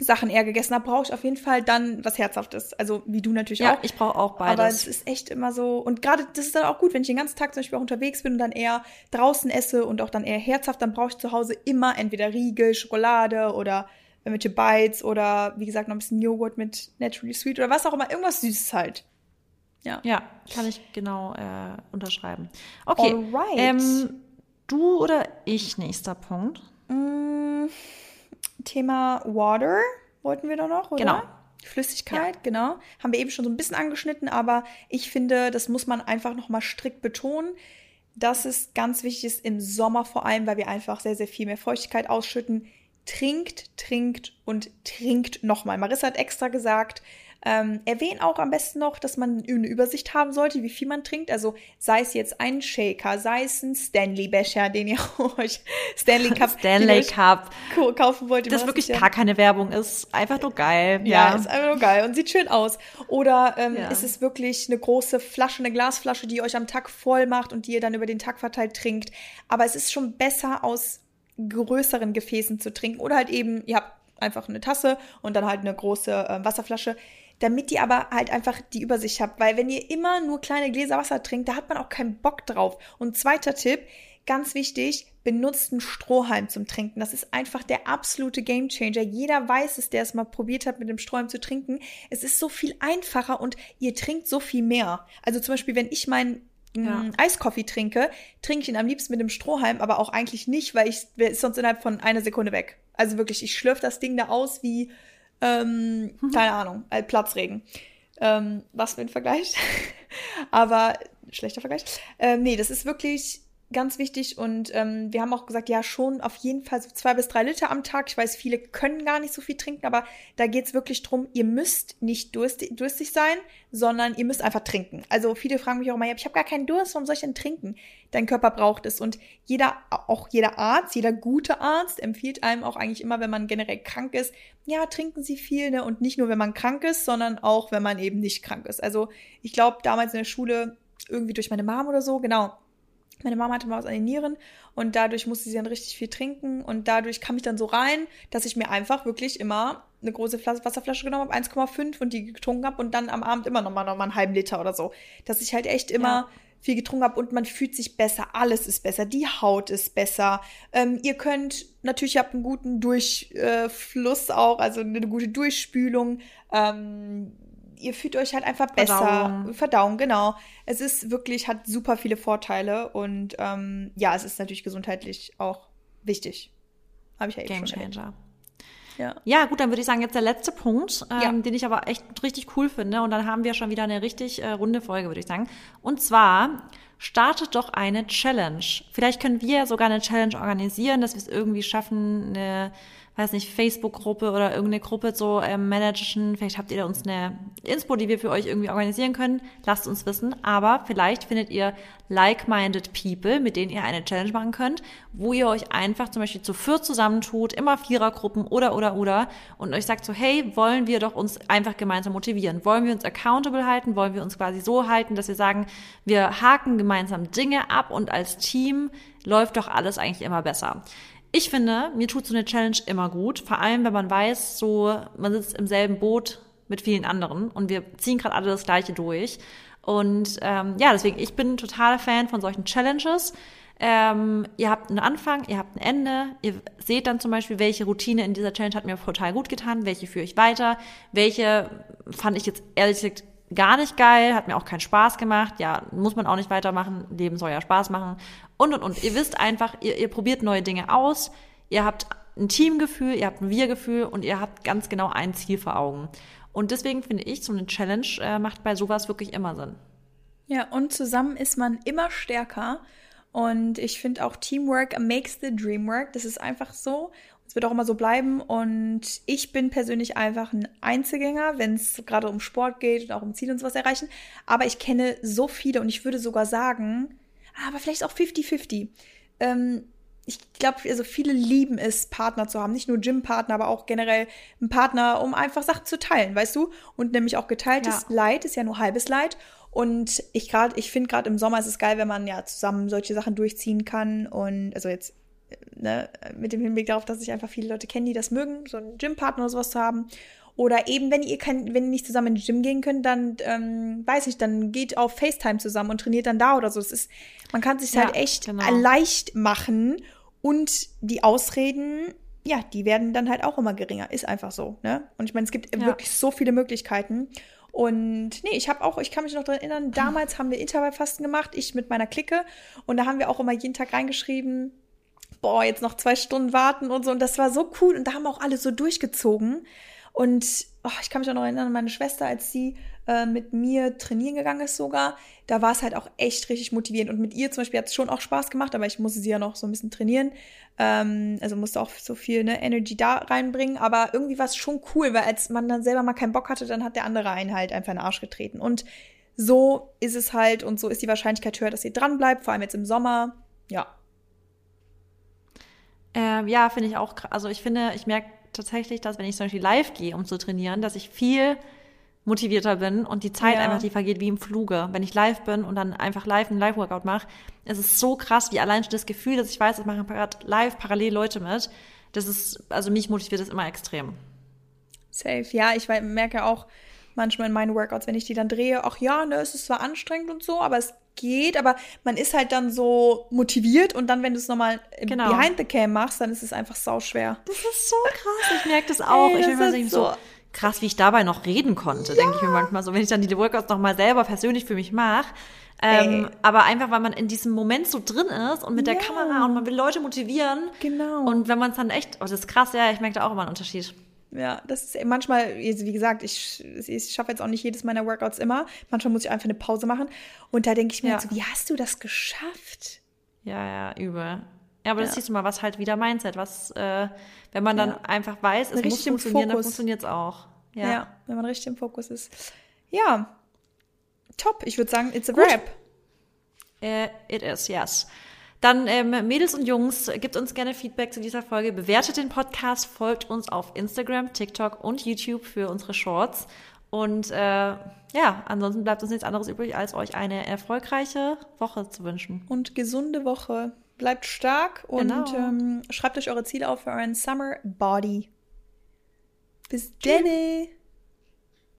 Sachen eher gegessen habe, brauche ich auf jeden Fall dann was Herzhaftes. Also wie du natürlich Ja, auch. ich brauche auch Aber beides. es ist echt immer so. Und gerade das ist dann auch gut, wenn ich den ganzen Tag zum Beispiel auch unterwegs bin und dann eher draußen esse und auch dann eher herzhaft, dann brauche ich zu Hause immer entweder Riegel, Schokolade oder irgendwelche Bites oder wie gesagt noch ein bisschen Joghurt mit Naturally Sweet oder was auch immer. Irgendwas Süßes halt. Ja. Ja, kann ich genau äh, unterschreiben. Okay. Alright. Ähm, du oder ich, nächster Punkt. Mm, Thema Water wollten wir da noch, oder? Genau. Flüssigkeit, genau. Haben wir eben schon so ein bisschen angeschnitten, aber ich finde, das muss man einfach nochmal strikt betonen, dass es ganz wichtig ist im Sommer vor allem, weil wir einfach sehr, sehr viel mehr Feuchtigkeit ausschütten. Trinkt, trinkt und trinkt nochmal. Marissa hat extra gesagt, ähm, erwähnen auch am besten noch, dass man eine Übersicht haben sollte, wie viel man trinkt. Also sei es jetzt ein Shaker, sei es ein Stanley-Becher, den ihr [LAUGHS] euch, Stanley Cup, Stanley Cup. kaufen wollt. Das wirklich gar keine Werbung ist. Einfach nur geil. ja, Ja. ist einfach nur geil und sieht schön aus. Oder ähm, Ja. ist es wirklich eine große Flasche, eine Glasflasche, die ihr euch am Tag voll macht und die ihr dann über den Tag verteilt trinkt. Aber es ist schon besser, aus größeren Gefäßen zu trinken. Oder halt eben, ihr habt einfach eine Tasse und dann halt eine große äh, Wasserflasche. Damit ihr aber halt einfach die Übersicht habt. Weil wenn ihr immer nur kleine Gläser Wasser trinkt, da hat man auch keinen Bock drauf. Und zweiter Tipp, ganz wichtig, benutzt einen Strohhalm zum Trinken. Das ist einfach der absolute Gamechanger. Jeder weiß es, der es mal probiert hat, mit dem Strohhalm zu trinken. Es ist so viel einfacher und ihr trinkt so viel mehr. Also zum Beispiel, wenn ich meinen Ja. mm, Eiskoffee trinke, trinke ich ihn am liebsten mit dem Strohhalm, aber auch eigentlich nicht, weil ich ist sonst innerhalb von einer Sekunde weg. Also wirklich, ich schlürfe das Ding da aus wie, ähm, keine Ahnung, äh, Platzregen. Ähm, was für ein Vergleich. [LAUGHS] aber schlechter Vergleich. Ähm, nee, das ist wirklich ganz wichtig und ähm, wir haben auch gesagt, ja, schon auf jeden Fall so zwei bis drei Liter am Tag. Ich weiß, viele können gar nicht so viel trinken, aber da geht's wirklich drum, ihr müsst nicht durstig, durstig sein, sondern ihr müsst einfach trinken. Also viele fragen mich auch mal, ja, ich habe gar keinen Durst, warum soll ich denn trinken? Dein Körper braucht es und jeder, auch jeder Arzt, jeder gute Arzt empfiehlt einem auch eigentlich immer, wenn man generell krank ist, ja, trinken Sie viel, ne? Und nicht nur, wenn man krank ist, sondern auch, wenn man eben nicht krank ist. Also ich glaube, damals in der Schule, irgendwie durch meine Mom oder so, genau, meine Mama hatte mal was an den Nieren und dadurch musste sie dann richtig viel trinken und dadurch kam ich dann so rein, dass ich mir einfach wirklich immer eine große Flas Wasserflasche genommen habe, 1,5 und die getrunken habe und dann am Abend immer nochmal noch mal einen halben Liter oder so. Dass ich halt echt immer Ja. viel getrunken habe und man fühlt sich besser, alles ist besser, die Haut ist besser. Ähm, ihr könnt, natürlich ihr habt einen guten Durchfluss auch, also eine gute Durchspülung. Ähm, ihr fühlt euch halt einfach besser. Verdauung. Verdauung, genau. Es ist wirklich, hat super viele Vorteile und ähm, ja, es ist natürlich gesundheitlich auch wichtig. Habe ich ja eben Game schon erwähnt. Changer. Ja. Ja, gut, dann würde ich sagen, jetzt der letzte Punkt, ähm, Ja. den ich aber echt richtig cool finde. Und dann haben wir schon wieder eine richtig äh, runde Folge, würde ich sagen. Und zwar startet doch eine Challenge. Vielleicht können wir sogar eine Challenge organisieren, dass wir es irgendwie schaffen, eine, weiß nicht, Facebook-Gruppe oder irgendeine Gruppe so ähm, managen. Vielleicht habt ihr da uns eine Inspo, die wir für euch irgendwie organisieren können. Lasst uns wissen. Aber vielleicht findet ihr like-minded people, mit denen ihr eine Challenge machen könnt, wo ihr euch einfach zum Beispiel zu viert zusammentut, immer Vierergruppen oder, oder, oder und euch sagt so, hey, wollen wir doch uns einfach gemeinsam motivieren? Wollen wir uns accountable halten? Wollen wir uns quasi so halten, dass wir sagen, wir haken gemeinsam Dinge ab und als Team läuft doch alles eigentlich immer besser. Ich finde, mir tut so eine Challenge immer gut, vor allem wenn man weiß, so man sitzt im selben Boot mit vielen anderen und wir ziehen gerade alle das Gleiche durch. Und ähm, ja, deswegen, ich bin total Fan von solchen Challenges. Ähm, ihr habt einen Anfang, ihr habt ein Ende, ihr seht dann zum Beispiel, welche Routine in dieser Challenge hat mir total gut getan, welche führe ich weiter, welche fand ich jetzt ehrlich gesagt gar nicht geil, hat mir auch keinen Spaß gemacht, ja, muss man auch nicht weitermachen, Leben soll ja Spaß machen und und und. Ihr wisst einfach, ihr, ihr probiert neue Dinge aus, ihr habt ein Teamgefühl, ihr habt ein Wir-Gefühl und ihr habt ganz genau ein Ziel vor Augen. Und deswegen finde ich, so eine Challenge äh, macht bei sowas wirklich immer Sinn. Ja, und zusammen ist man immer stärker. Und ich finde auch Teamwork makes the dream work. Das ist einfach so. Es wird auch immer so bleiben. Und ich bin persönlich einfach ein Einzelgänger, wenn es gerade um Sport geht und auch um Ziel und sowas erreichen. Aber ich kenne so viele und ich würde sogar sagen, aber vielleicht auch 50-50. Ähm, ich glaube, also viele lieben es, Partner zu haben. Nicht nur Gym-Partner, aber auch generell einen Partner, um einfach Sachen zu teilen, weißt du? Und nämlich auch geteiltes ja. Leid ist ja nur halbes Leid. Und ich gerade, ich finde gerade im Sommer ist es geil, wenn man ja zusammen solche Sachen durchziehen kann. Und also jetzt ne, mit dem Hinblick darauf, dass ich einfach viele Leute kenne, die das mögen, so einen Gym-Partner oder sowas zu haben. Oder eben, wenn ihr kein, wenn ihr nicht zusammen in den Gym gehen könnt, dann ähm, weiß ich, dann geht auf FaceTime zusammen und trainiert dann da oder so. Es ist, man kann sich ja, halt echt genau. leicht machen und die Ausreden, ja, die werden dann halt auch immer geringer. Ist einfach so, ne? Und ich meine, es gibt ja. wirklich so viele Möglichkeiten. Und nee, ich habe auch, ich kann mich noch daran erinnern, damals haben wir Intervallfasten gemacht, ich mit meiner Clique. Und da haben wir auch immer jeden Tag reingeschrieben, boah, jetzt noch zwei Stunden warten und so. Und das war so cool. Und da haben auch alle so durchgezogen. Und oh, ich kann mich auch noch erinnern meine Schwester, als sie äh, mit mir trainieren gegangen ist sogar. Da war es halt auch echt richtig motivierend. Und mit ihr zum Beispiel hat es schon auch Spaß gemacht, aber ich musste sie ja noch so ein bisschen trainieren. Ähm, also musste auch so viel ne, Energy da reinbringen. Aber irgendwie war es schon cool, weil als man dann selber mal keinen Bock hatte, dann hat der andere einen halt einfach in den Arsch getreten. Und so ist es halt und so ist die Wahrscheinlichkeit höher, dass ihr dran bleibt, vor allem jetzt im Sommer. Ja. Ähm, ja, finde ich auch. Also ich finde, ich merke tatsächlich, dass wenn ich zum Beispiel live gehe, um zu trainieren, dass ich viel motivierter bin und die Zeit ja. einfach, die vergeht wie im Fluge. Wenn ich live bin und dann einfach live einen Live-Workout mache, es ist so krass, wie allein schon das Gefühl, dass ich weiß, es machen gerade live parallel Leute mit. Das ist, also mich motiviert das immer extrem. Safe, ja, ich merke auch manchmal in meinen Workouts, wenn ich die dann drehe, ach ja, ne, es ist zwar anstrengend und so, aber es geht, aber man ist halt dann so motiviert und dann, wenn du es nochmal genau. behind the cam machst, dann ist es einfach sau schwer. Das ist so krass, ich merke das [LAUGHS] auch. Ey, ich bin mir so, so krass, wie ich dabei noch reden konnte, ja. denke ich mir manchmal so, wenn ich dann die Workouts nochmal selber persönlich für mich mache. Ähm, aber einfach, weil man in diesem Moment so drin ist und mit ja. der Kamera und man will Leute motivieren. Genau. Und wenn man es dann echt, oh, das ist krass, ja, ich merke da auch immer einen Unterschied. Ja, das ist manchmal, wie gesagt, ich, ich schaffe jetzt auch nicht jedes meiner Workouts immer. Manchmal muss ich einfach eine Pause machen. Und da denke ich mir ja. halt so, wie hast du das geschafft? Ja, ja, übel. Ja, aber das ja. siehst du mal, was halt wieder Mindset, was, äh, wenn man dann ja. einfach weiß, es richtig muss funktionieren, dann funktioniert es auch. Ja. ja. wenn man richtig im Fokus ist. Ja, top. Ich würde sagen, it's a Gut. wrap. Uh, it is, yes. Dann ähm, Mädels und Jungs, gebt uns gerne Feedback zu dieser Folge, bewertet den Podcast, folgt uns auf Instagram, TikTok und YouTube für unsere Shorts. Und äh, ja, ansonsten bleibt uns nichts anderes übrig, als euch eine erfolgreiche Woche zu wünschen. Und gesunde Woche. Bleibt stark und genau. ähm, schreibt euch eure Ziele auf für euren Summer Body. Bis dann.